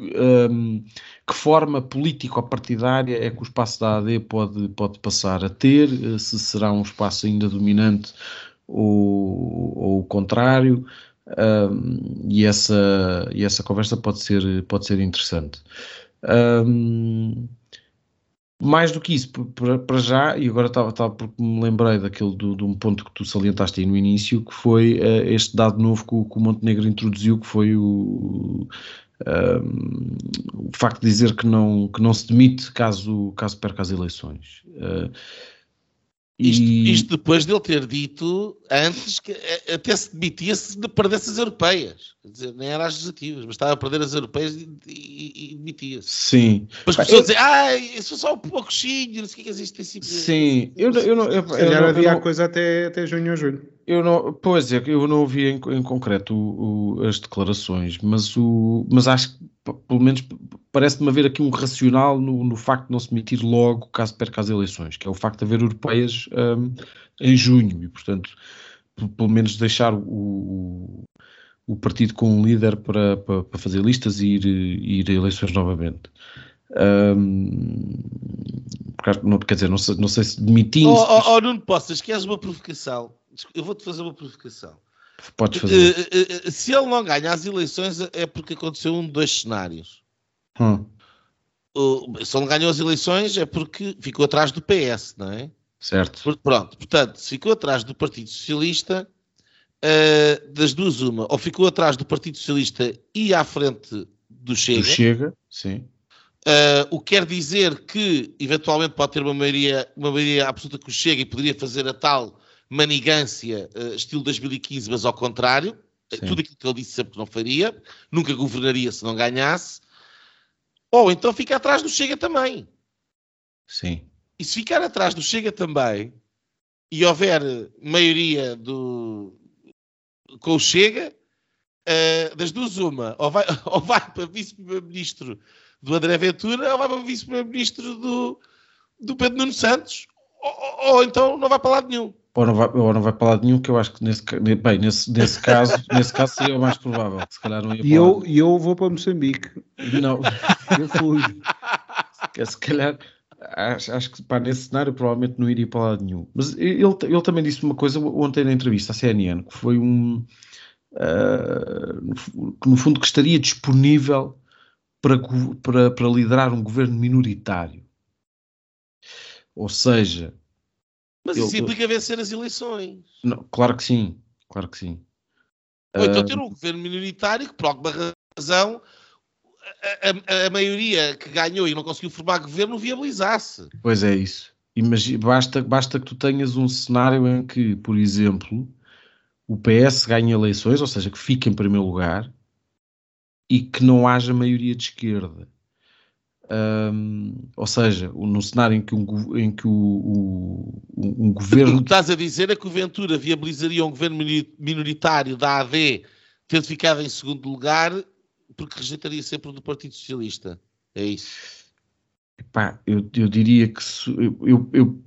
um, que, forma político-partidária é que o espaço da AD pode, pode passar a ter, se será um espaço ainda dominante ou, ou o contrário. Um, e, essa, e essa conversa pode ser, pode ser interessante. Um, mais do que isso, para já, e agora estava, estava porque me lembrei daquele do, de um ponto que tu salientaste aí no início, que foi uh, este dado novo que o, que o, Montenegro introduziu, que foi o, uh, o facto de dizer que não, que não se demite caso, caso perca as eleições. Uh, isto, e... isto, depois dele ter dito antes que eh, até se demitia se perdesse as europeias. Quer dizer, nem era as legislativas, mas estava a perder as europeias e, e, e demitia-se. Sim. Mas as pessoas eu... dizem, ah, isso só um pouco não sei o que é existe tipo Sim, eu, eu, não. Eu, Se calhar havia a coisa até, até junho ou julho. Eu não, pois é, eu não ouvi em, em concreto o, o, as declarações, mas, o, mas acho que pelo menos parece-me haver aqui um racional no, no, facto de não se emitir logo caso perca as eleições, que é o facto de haver europeias um, em junho e, portanto, pelo menos deixar o, o partido com um líder para, para, para fazer listas e ir, ir a eleições novamente. Um, quer dizer, não sei, não sei se demitindo. Oh, oh, oh, Nuno Poças, queres uma provocação? Eu vou-te fazer uma provocação. Podes fazer. Uh, uh, se ele não ganha as eleições é porque aconteceu um de dois cenários. Hum. Uh, se ele não ganhou as eleições é porque ficou atrás do PS, não é? Certo. Pronto, portanto, se ficou atrás do Partido Socialista, das duas uma, ou ficou atrás do Partido Socialista e à frente do Chega. Do Chega, sim. o que quer dizer que, eventualmente, pode ter uma maioria, uma maioria absoluta que o Chega e poderia fazer a tal manigância, uh, estilo 2015, mas ao contrário. Sim. Tudo aquilo que ele disse sempre que não faria. Nunca governaria se não ganhasse. Ou então fica atrás do Chega também. Sim. E se ficar atrás do Chega também e houver maioria do com o Chega, uh, das duas uma, ou vai, ou vai para vice-primeiro-ministro do André Ventura, ou vai para vice-primeiro-ministro do, do Pedro Nuno Santos, ou, ou, ou, então não vai para lado nenhum ou não vai, ou não vai para lado nenhum, que eu acho que nesse, bem, nesse, nesse caso, nesse caso seria o mais provável. Se calhar não ia e eu, e eu vou para Moçambique. Não, eu fui. Se calhar, acho, acho que pá, nesse cenário provavelmente não iria para lado nenhum. Mas ele, ele também disse uma coisa ontem na entrevista à CNN, que foi um. Uh, que no fundo que estaria disponível para, para, para liderar um governo minoritário. Ou seja, mas isso implica vencer as eleições. Não, claro que sim, claro que sim. Ou então ter um governo minoritário que, por alguma razão, a, a, maioria que ganhou e não conseguiu formar governo viabilizasse. Pois é isso. Imagina, basta, basta que tu tenhas um cenário em que, por exemplo, o PS ganhe eleições, ou seja, que fique em primeiro lugar e que não haja maioria de esquerda. Ou seja, no cenário em que, um, em que o, o, um governo. O que estás a dizer é que o Ventura viabilizaria um governo minoritário da AD, tendo ficado em segundo lugar, porque rejeitaria sempre o do Partido Socialista. É isso. Epá, eu, eu diria que eu, eu,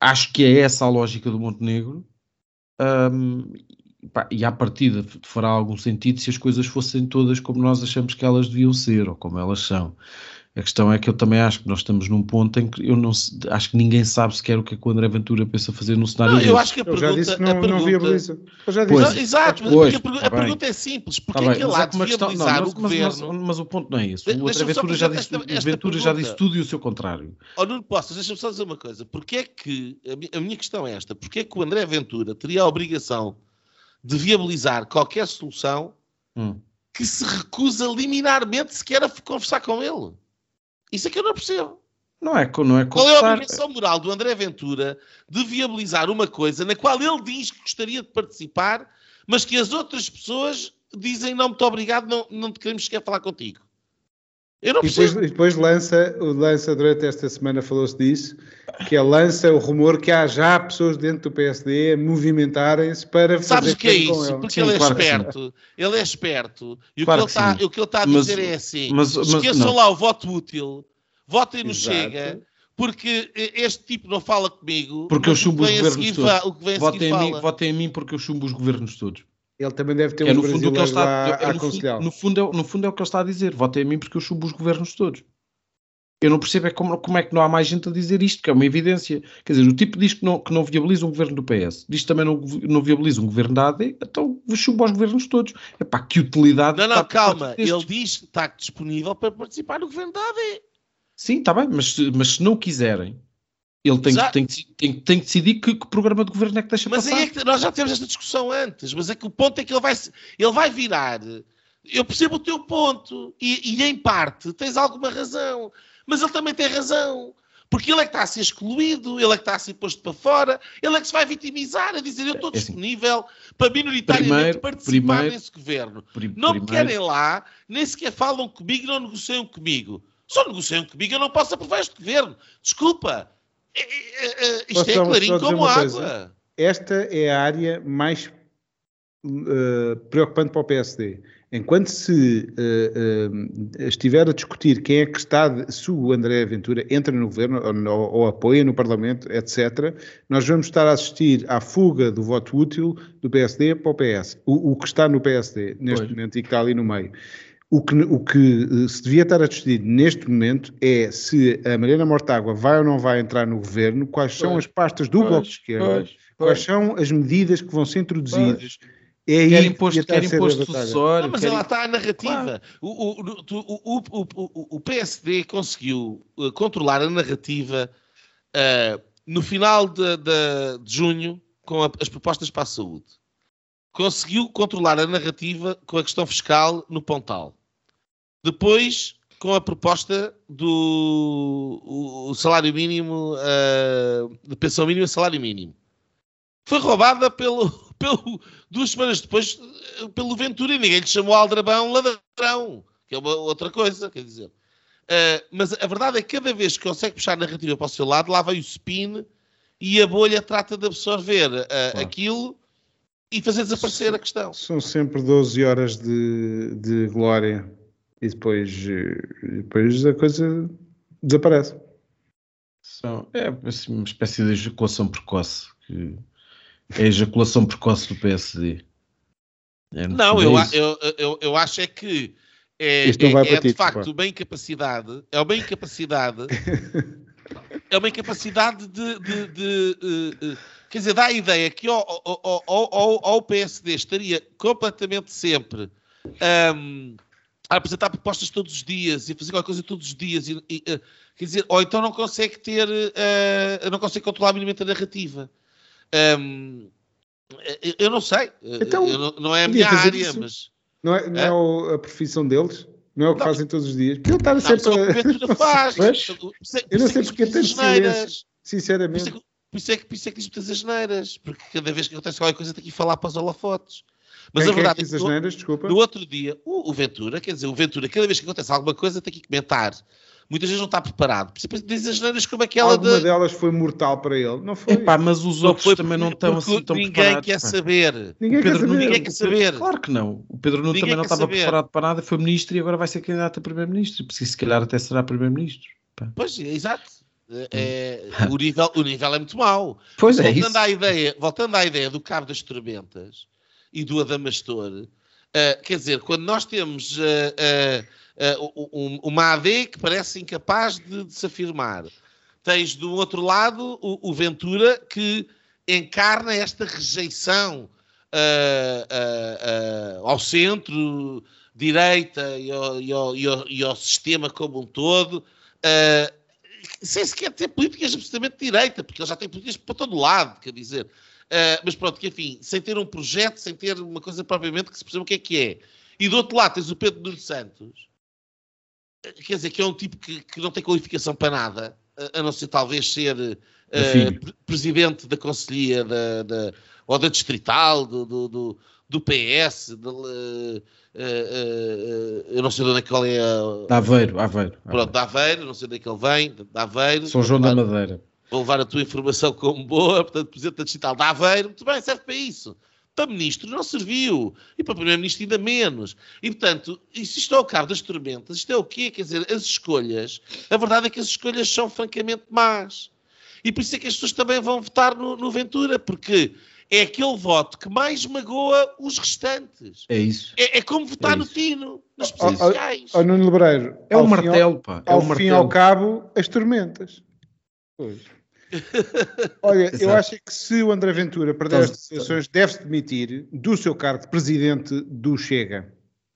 acho que é essa a lógica do Montenegro. Um, epá, e à partida fará algum sentido se as coisas fossem todas como nós achamos que elas deviam ser ou como elas são. A questão é que eu também acho que nós estamos num ponto em que eu não acho que ninguém sabe sequer o que é que o André Ventura pensa fazer no cenário não, Eu acho que a pergunta, eu já disse que não, pergunta, não viabiliza. Eu já disse. Pois, não, exato, mas pois, a, pergunta, a pergunta é simples. Porque tá é que ele há de viabilizar o governo... Mas, mas, o ponto não é isso. O André Ventura, já disse, esta, esta Ventura já disse tudo e o seu contrário. Oh, não posso, deixa-me só dizer uma coisa. Porque é que... A minha questão é esta. Porque é que o André Ventura teria a obrigação de viabilizar qualquer solução hum. que se recusa liminarmente sequer a conversar com ele? Isso é que eu não percebo. Não é, não é Qual é a obrigação moral do André Ventura de viabilizar uma coisa na qual ele diz que gostaria de participar, mas que as outras pessoas dizem não, muito obrigado, não, não te queremos sequer falar contigo? Eu não e depois, e depois lança, lança, durante esta semana falou-se disso, que ele lança o rumor que há já pessoas dentro do PSD a movimentarem-se para Sabes o que é isso? Porque sim, ele é claro esperto. Ele é esperto. E claro o, que ele tá, o que ele está a dizer mas, é assim: mas, mas, esqueçam não. lá o voto útil, votem no Chega, porque este tipo não fala comigo. Porque eu chumbo os governos todos. Votem, em mim, votem em mim porque eu chumbo os governos todos. Ele também deve ter é, no fundo, o que ele está, é, no, fundo, no, fundo é, no fundo é o que ele está a dizer. Votem a mim porque eu chumbo os governos todos. Eu não percebo é como, como, é que não há mais gente a dizer isto, que é uma evidência. Quer dizer, o tipo diz que não, que não viabiliza um governo do PS, diz que também não, não viabiliza um governo da AD, então chumbo aos governos todos. É pá, que utilidade. Não, não, calma. Ele diz que está disponível para participar no governo da AD. Sim, está bem, mas, mas se não quiserem, ele tem, que, tem, tem, tem que decidir que, que, programa de governo é que deixa mas passar. Mas é que nós já tivemos esta discussão antes, mas é que o ponto é que ele vai, ele vai virar. Eu percebo o teu ponto, e, e em parte tens alguma razão, mas ele também tem razão. Porque ele é que está a ser excluído, ele é que está a ser posto para fora, ele é que se vai vitimizar, a dizer eu estou disponível é assim, para minoritariamente primeiro, participar primeiro, nesse governo. Prim, não me querem lá, nem sequer falam comigo, não negociam comigo. Só negociam comigo, eu não posso aprovar este governo. Desculpa, é, é, é, isto é clarinho como água. Coisa. Esta é a área mais uh, preocupante para o PSD. Enquanto se uh, uh, estiver a discutir quem é que está, de, se o André Ventura entra no governo ou, ou, apoia no Parlamento, etc., nós vamos estar a assistir à fuga do voto útil do PSD para o PS. O, o que está no PSD neste pois. momento e que está ali no meio. O que, o que eh, se devia estar a decidir neste momento é se a Mariana Mortágua vai ou não vai entrar no governo, quais são pois, as pastas do pois, Bloco de Esquerda, pois, quais são as medidas que vão ser introduzidas. É aí quer imposto, quer imposto sucessório. Não, mas quer... lá está a narrativa. Claro. O, o, o, o, PSD conseguiu uh, controlar a narrativa uh, no final de, de, de junho com a, as propostas para a saúde. Conseguiu controlar a narrativa com a questão fiscal no Pontal. Depois, com a proposta do o, o salário mínimo, uh, de pensão mínima salário mínimo. Foi roubada pelo, pelo, duas semanas depois pelo Ventura e ninguém lhe chamou Aldrabão ladrão, que é uma outra coisa, quer dizer. Uh, mas a verdade é que cada vez que consegue puxar a narrativa para o seu lado, lá vai o spin e a bolha trata de absorver uh, claro. aquilo e fazer desaparecer a questão. São sempre 12 horas de, de glória e depois, depois a coisa desaparece. São, é assim, uma espécie de ejaculação precoce. Que é a ejaculação precoce do PSD. É não, eu, eu, eu, eu, acho é que é, é, é de facto pô. uma incapacidade, é uma incapacidade, é uma incapacidade de, de, de uh, uh, quer dizer, dá a ideia que ao, ao, ao, ao PSD estaria completamente sempre um, a apresentar propostas todos os dias e fazer qualquer coisa todos os dias, e, e, uh, quer dizer, ou então não consegue ter, uh, não consegue controlar minimamente a narrativa. Um, eu não sei, então, não, não, é a minha área, mas. Não é, não é? é a profissão deles? Não é o que não, fazem todos os dias? Porque ele está sempre a. faz. eu não sei porque é tanto silêncio, sinceramente. Por isso, é que, por isso é que diz muitas asneiras, porque cada vez que acontece qualquer coisa tem que ir falar para os holofotes. Mas Quem a verdade é que, é no, no, outro dia, o, o, Ventura, quer dizer, o Ventura, cada vez que acontece alguma coisa, tem que comentar. Muitas vezes não está preparado. Por exemplo, diz asneiras como aquela Alguma de... delas foi mortal para ele, não foi? Epá, mas os outros foi, também não estão assim tão ninguém preparados. Quer saber. Ninguém quer saber. Ninguém quer saber. Claro que não. O Pedro Nuno também não estava saber. preparado para nada, foi ministro e agora vai ser candidato a primeiro-ministro. Se calhar até será primeiro-ministro. Pois, é, exato. É, o, nível, o nível é muito mau. Pois é voltando À ideia, voltando à ideia do Cabo das Tormentas e do Adamastor, uh, quer dizer, quando nós temos uh, uh, uma AD que parece incapaz de, de, se afirmar, tens do outro lado o, o Ventura que encarna esta rejeição ao centro, direita e ao, e ao, e ao, e ao sistema como um todo. Sem sequer ter políticas absolutamente direita, porque ele já tem políticas para todo lado, quer dizer. Uh, mas pronto, que enfim, sem ter um projeto, sem ter uma coisa propriamente que se perceba o que é que é. E do outro lado tens o Pedro Nuno Santos, quer dizer, que é um tipo que, que não tem qualificação para nada, a não ser talvez ser uh, presidente da Conselhia da, da, ou da Distrital, do, do, do, do PS, de, uh, uh, eu não sei de onde é que ele é. Da Aveiro, Aveiro. Pronto, da Aveiro, não sei de onde é que ele vem, da Aveiro. São João da Madeira. Vou levar a tua informação como boa, portanto, presidente da Distrital da Aveiro, muito bem, serve para isso para ministro não serviu. E para primeiro-ministro ainda menos. E, portanto, se isto é o cabo das tormentas, isto é o quê? Quer dizer, as escolhas, a verdade é que as escolhas são francamente más. E por isso é que as pessoas também vão votar no, no Ventura, porque é aquele voto que mais magoa os restantes. É isso. É, é como votar é no Tino, nas presidenciais. Ó, Nuno Lebreiro. É o martelo, ao, pá. É ao fim martelo. ao cabo, as tormentas. Pois. Olha, eu acho que se o André Ventura perder então, as eleições, deve-se demitir do seu cargo de presidente do Chega.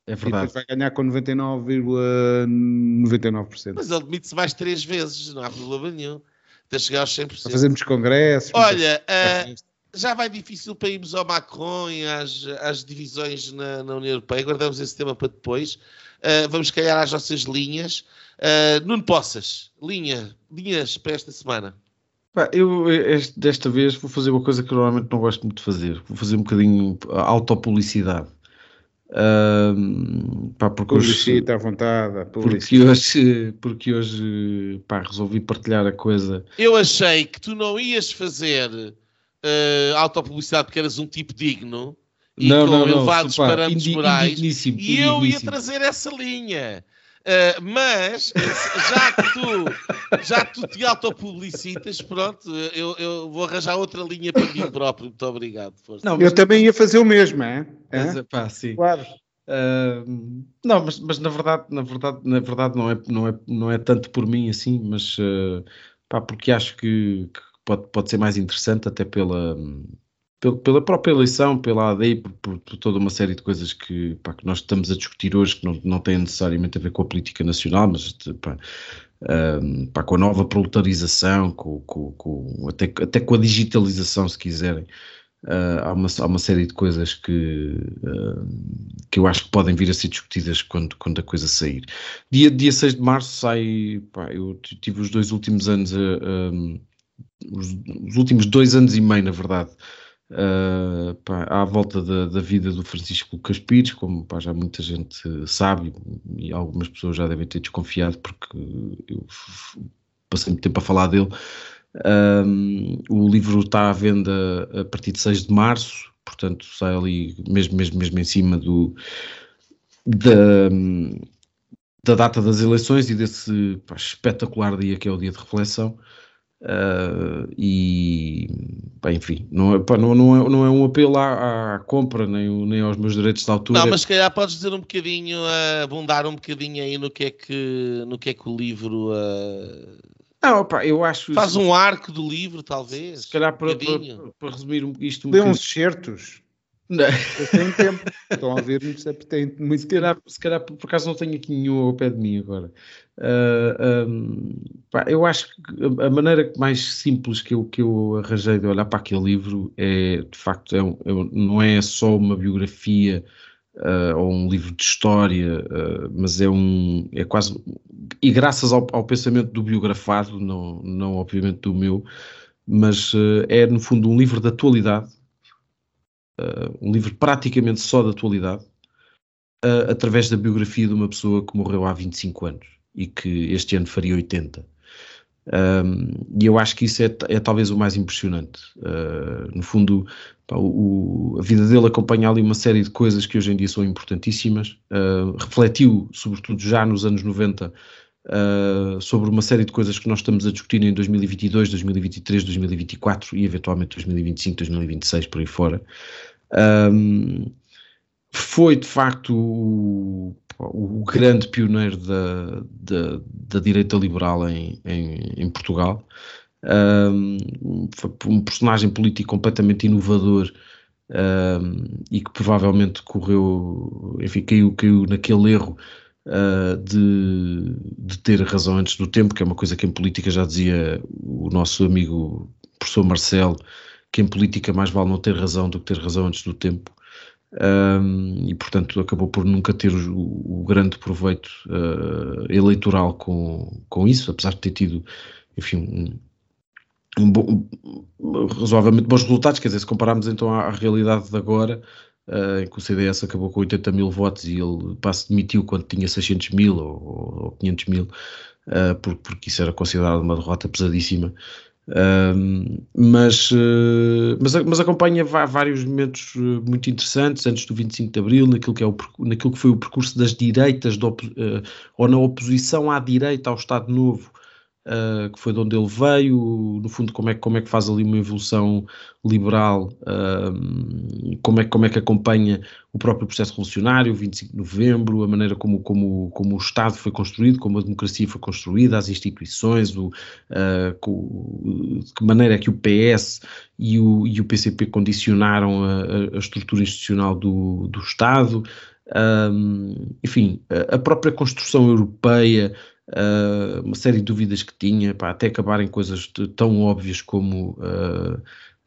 É verdade. vai ganhar com 99,99%. ,99%. Mas ele demite-se mais três vezes, não há problema nenhum. Até chegar aos 100%. Fazemos congressos. Olha, uh, já vai difícil para irmos ao Macron e às, às divisões na, na, União Europeia. Guardamos esse tema para depois. Uh, vamos calhar às nossas linhas. Uh, Nuno Poças, linha, linhas para esta semana. Eu este, desta vez vou fazer uma coisa que eu normalmente não gosto muito de fazer. Vou fazer um bocadinho autopublicidade. Uh, pá, porque hoje, à vontade. Porque hoje, porque hoje pá, resolvi partilhar a coisa. Eu achei que tu não ias fazer uh, autopublicidade porque eras um tipo digno e não, com não, elevados não, parâmetros morais. E eu ia trazer essa linha. Uh, mas, já que tu, já que tu te autopublicitas, pronto, eu, eu vou arranjar outra linha para mim próprio. Muito obrigado. Força. Não, eu também ia fazer o mesmo, é? Mas, pá, sim. Claro. Uh, não, mas, mas na verdade, na verdade, na verdade não é, não é, não é tanto por mim assim, mas uh, pá, porque acho que, que, pode, pode ser mais interessante até pela, pela própria eleição, pela AD, por, por, por, toda uma série de coisas que, pá, que, nós estamos a discutir hoje, que não, não têm necessariamente a ver com a política nacional, mas pá, um, pá, com a nova proletarização, com, com, com, até, até com a digitalização, se quiserem. Uh, há, uma, há uma série de coisas que, uh, que eu acho que podem vir a ser discutidas quando, quando a coisa sair. Dia, dia 6 de março sai, pá, eu tive os dois últimos anos, uh, os, os últimos dois anos e meio, na verdade, uh, pá, à volta da, da, vida do Francisco Lucas Pires, como pá, já muita gente sabe e algumas pessoas já devem ter desconfiado porque eu passei muito tempo a falar dele. Um, o livro está à venda a partir de 6 de março, portanto sai ali mesmo, mesmo, mesmo em cima do, da, da data das eleições e desse pá, espetacular dia que é o dia de reflexão. Uh, e bem, enfim, não é, pá, não, não, é, não é um apelo à, à, compra nem, nem aos meus direitos de autor. Não, mas se calhar podes dizer um bocadinho, uh, abundar um bocadinho aí no que é que, no que, é que o livro. Uh, não, pá, eu acho. Faz um arco do livro, talvez. Se calhar para, um para, para, resumir isto um Dê uns certos. Não. Tem tempo. Estão a ver-me, tem muito se calhar, se calhar, por acaso não tenho aqui nenhum ao pé de mim agora. Uh, um, pá, eu acho que a maneira mais simples que eu, que eu arranjei de olhar para aquele livro é, de facto, é um, é, não é só uma biografia uh, ou um livro de história, uh, mas é um, é quase, e graças ao, ao, pensamento do biografado, não, não obviamente do meu, mas é no fundo um livro de atualidade, um livro praticamente só de atualidade, através da biografia de uma pessoa que morreu há 25 anos e que este ano faria 80. Um, e eu acho que isso é, é talvez o mais impressionante. Uh, no fundo, pá, o, a vida dele acompanha ali uma série de coisas que hoje em dia são importantíssimas. Uh, refletiu, sobretudo já nos anos 90, uh, sobre uma série de coisas que nós estamos a discutir em 2022, 2023, 2024 e eventualmente 2025, 2026, por aí fora. Um, foi de facto o grande pioneiro da, da, da direita liberal em, em, em Portugal. Um, um personagem político completamente inovador um, e que provavelmente correu, enfim, caiu, caiu naquele erro uh, de, de ter razão antes do tempo, que é uma coisa que em política já dizia o nosso amigo professor Marcelo, que em política mais vale não ter razão do que ter razão antes do tempo. Um, e portanto acabou por nunca ter o, o grande proveito uh, eleitoral com, com isso, apesar de ter tido enfim, um, um bom, um, razoavelmente bons resultados, quer dizer, se compararmos então à, à realidade de agora, uh, em que o CDS acabou com 80 mil votos e ele se demitiu quando tinha 600 mil ou, ou 500 mil, uh, porque, porque isso era considerado uma derrota pesadíssima. Uh, mas, uh, mas, mas acompanha vários momentos eh, muito interessantes antes do 25 de Abril, naquilo que, é o, naquilo que foi o percurso das direitas, do, ou na oposição à direita ao Estado Novo, uh, que foi de onde ele veio, no fundo como é, como é que faz ali uma evolução liberal, uh, como, é, como é que acompanha o próprio processo revolucionário, o 25 de novembro, a maneira como, como, como o Estado foi construído, como a democracia foi construída, as instituições, o, uh, de que maneira é que o PS e o, e o PCP condicionaram a, a estrutura institucional do, do Estado, um, enfim, a própria construção europeia, uh, uma série de dúvidas que tinha, pá, até acabarem coisas tão óbvias como uh,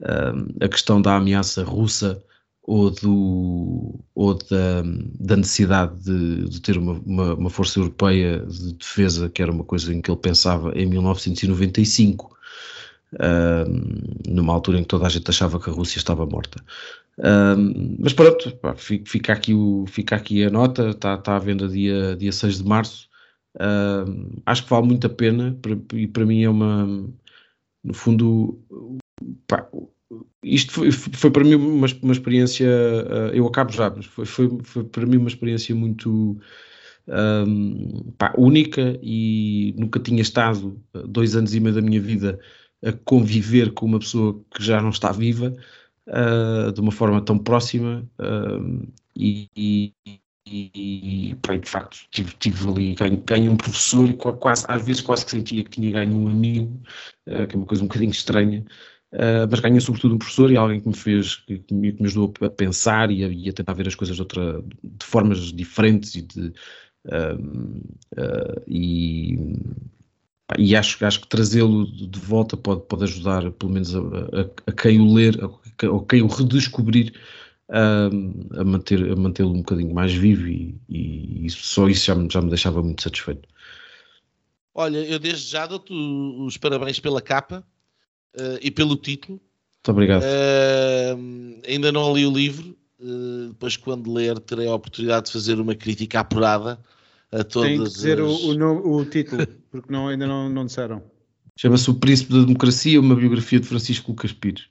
uh, a questão da ameaça russa ou, do, ou da, da necessidade de, de ter uma, uma, uma, força europeia de defesa, que era uma coisa em que ele pensava em 1995. numa altura em que toda a gente achava que a Rússia estava morta. mas pronto, pá, fica, aqui o, fica aqui a nota, está, está à venda dia, dia 6 de março. Uh, acho que vale muito a pena e para mim é uma, no fundo, pá, isto foi, foi, para mim uma, uma experiência, uh, eu acabo já, mas foi, foi, foi, para mim uma experiência muito um, pá, única e nunca tinha estado dois anos e meio da minha vida a conviver com uma pessoa que já não está viva uh, de uma forma tão próxima e, e e, e de facto tive, tive ali, ganho, ganho, um professor e quase, às vezes quase que sentia que tinha ganho um amigo, uh, que é uma coisa um bocadinho estranha, uh, mas ganhei sobretudo um professor e alguém que me fez, que, que me, ajudou a pensar e a, e a, tentar ver as coisas de, outra, de formas diferentes e de uh, e, e acho, acho que trazê-lo de volta pode, pode ajudar pelo menos a, a, a quem o ler, ou quem o redescobrir a, a manter a mantê-lo um bocadinho mais vivo e, e isso, só isso já me, já me deixava muito satisfeito. Olha, eu desde já dou-te os parabéns pela capa uh, e pelo título. Muito obrigado. Uh, ainda não li o livro, uh, depois quando ler terei a oportunidade de fazer uma crítica apurada a todas Tem que dizer as... o, o, o, título, porque não, ainda não, não disseram. Chama-se O Príncipe da Democracia, uma biografia de Francisco Lucas Pires.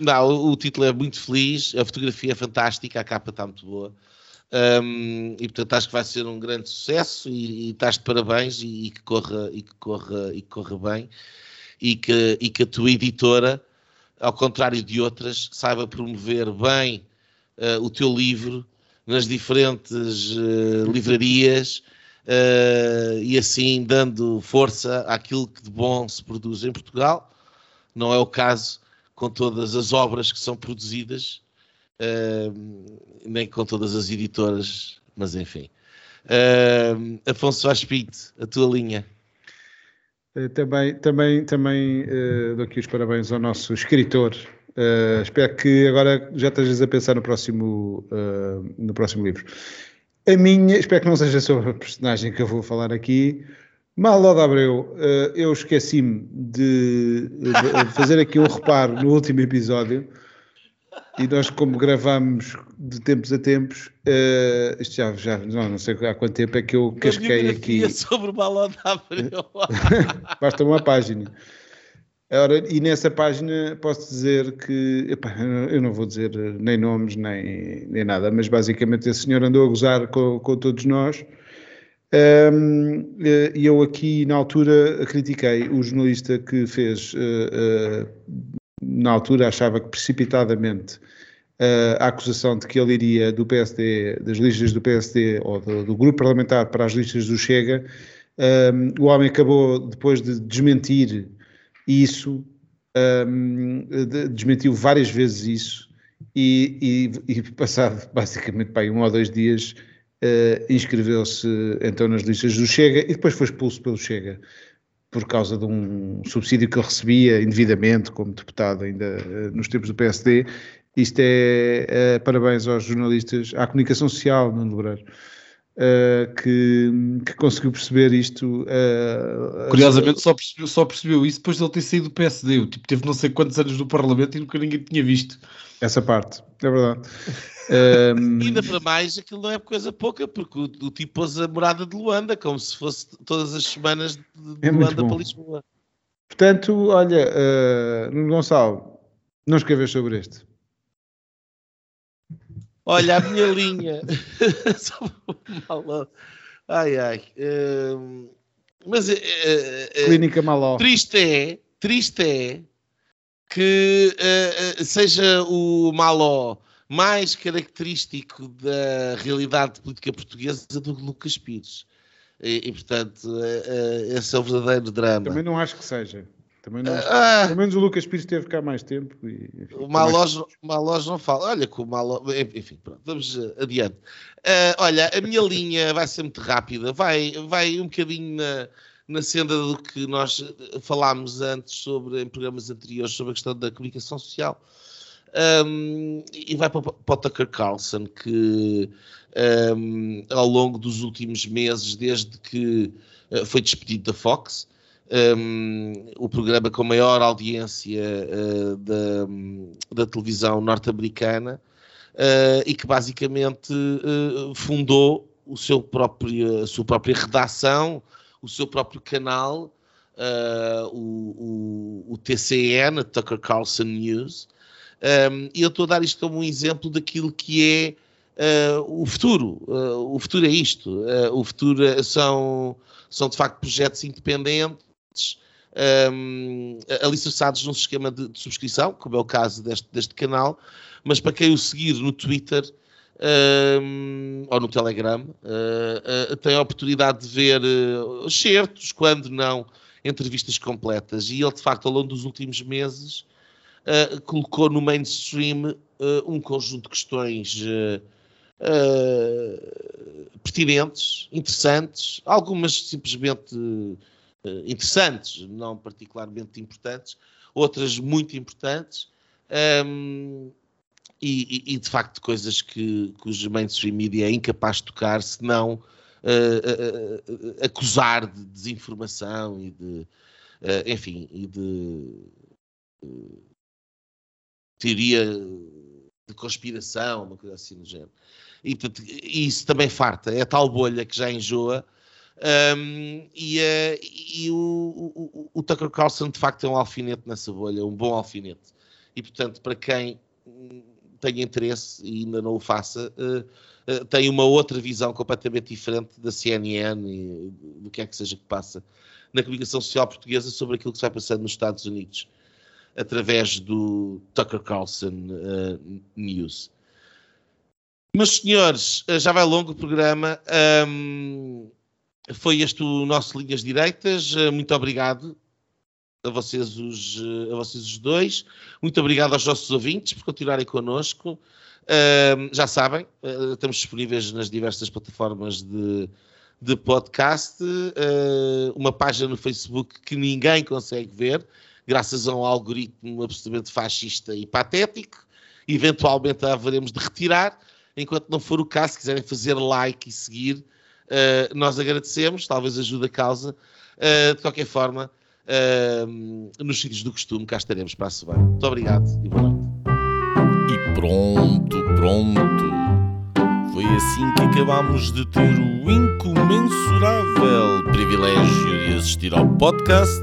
Não, o, título é muito feliz, a fotografia é fantástica, a capa está muito boa. Um, e portanto acho que vai ser um grande sucesso e, e estás de parabéns e, e, que corra, e, que corra, e que corra bem e que, e que a tua editora, ao contrário de outras, saiba promover bem uh, o teu livro nas diferentes uh, livrarias uh, e assim dando força àquilo que de bom se produz em Portugal. Não é o caso com todas as obras que são produzidas, uh, nem com todas as editoras, mas enfim. Uh, Afonso Aspite, a tua linha. Uh, também, também, também uh, dou aqui os parabéns ao nosso escritor. Uh, espero que agora já estejas a pensar no próximo, no próximo livro. A minha, espero que não seja sobre a personagem que eu vou falar aqui, Mal Abreu, eh, eu esqueci-me de fazer aqui um reparo no último episódio e nós, como gravamos de tempos a tempos, uh, isto já, já não, não, sei há quanto tempo é que eu casquei aqui. sobre Mal Abreu. Basta uma página. Ora, e nessa página posso dizer que, epá, eu não vou dizer nem nomes nem, nem nada, mas basicamente esse senhor andou a gozar com, com todos nós um, e eu aqui na altura critiquei o jornalista que fez, uh, uh, na altura achava que precipitadamente a acusação de que ele iria do PSD, das listas do PSD ou do, do grupo parlamentar para as listas do Chega. Um, o homem acabou depois de desmentir isso, um, de, desmentiu várias vezes isso e, e, e passado basicamente para um ou dois dias uh, inscreveu-se então nas listas do Chega e depois foi expulso pelo Chega por causa de um subsídio que ele recebia indevidamente como deputado ainda uh, nos tempos do PSD. Isto é, uh, parabéns aos jornalistas, à comunicação social, Nuno Lebreiro. que, que, conseguiu perceber isto. Curiosamente, só percebeu, só percebeu isso depois de ele ter saído do PSD. O tipo teve não sei quantos anos no Parlamento e nunca ninguém tinha visto. Essa parte, é verdade. Um... Ainda para mais, aquilo não é coisa pouca, porque o, o tipo pôs a morada de Luanda, como se fosse todas as semanas de, é Luanda para Lisboa. Portanto, olha, uh, Gonçalo, não escreves sobre este. Olha, a minha linha. ai, ai. Uh, mas uh, uh, Clínica Maló. Triste é, triste é que seja o Maló mais característico da realidade política portuguesa do que Lucas Pires. E, e portanto, esse é o verdadeiro drama. Também não acho que seja. Também não, ah, pelo menos o Lucas Pires teve cá mais tempo. E, enfim, o Malós, mais... não fala. Olha, com o Malós. Enfim, pronto, vamos eh, adiante. Uh, olha, a minha linha vai ser muito rápida. Vai, vai um bocadinho na, na senda do que nós eh, falámos antes sobre, em programas anteriores sobre a questão da comunicação social. Um, e vai para, para o Tucker Carlson, que um, ao longo dos últimos meses, desde que uh, foi despedido da Fox, um, o programa com maior audiência uh, da, da, televisão norte-americana uh, e que basicamente fundou o seu próprio, a sua própria redação, o seu próprio canal, o, o, o, TCN, Tucker Carlson News. Um, eu estou a dar isto como um exemplo daquilo que é o futuro. o futuro é isto. o futuro são, são de facto projetos independentes um, alicerçados num sistema de, de, subscrição, como é o caso deste, deste canal, mas para quem o seguir no Twitter ou no Telegram, uh, uh, tem a oportunidade de ver uh, certos, quando não, entrevistas completas. E ele, de facto, ao longo dos últimos meses, colocou no mainstream um conjunto de questões. pertinentes, interessantes, algumas simplesmente uh, interessantes, não particularmente importantes, outras muito importantes, um, e, e, de facto coisas que, que mainstream media é incapaz de tocar, se não uh, uh, acusar de desinformação e de, enfim, e de teoria de conspiração, uma coisa assim do género. E, isso também farta, é a tal bolha que já enjoa um, e, uh, e o, o, o, Tucker Carlson de facto é um alfinete nessa bolha, um bom alfinete. E portanto, para quem tem interesse e ainda não o faça, uh, uh, tem uma outra visão completamente diferente da CNN e do que é que seja que passa na comunicação social portuguesa sobre aquilo que se vai passando nos Estados Unidos através do Tucker Carlson News. Meus senhores, já vai longo o programa. Um, foi este o nosso Linhas Direitas. Eh, muito obrigado a vocês os, eh, a vocês os dois. Muito obrigado aos nossos ouvintes por continuarem connosco. Uh, já sabem, uh, estamos disponíveis nas diversas plataformas de, de podcast. Uh, uma página no Facebook que ninguém consegue ver, graças a um algoritmo absolutamente fascista e patético. Eventualmente a haveremos de retirar. Enquanto não for o caso, se quiserem fazer like e seguir, Uh, nós agradecemos, talvez ajude a causa. Uh, de qualquer forma, uh, nos sítios do costume, cá estaremos para a semana. Muito obrigado e boa noite. E pronto, pronto. Foi assim que acabámos de ter o incomensurável privilégio de assistir ao podcast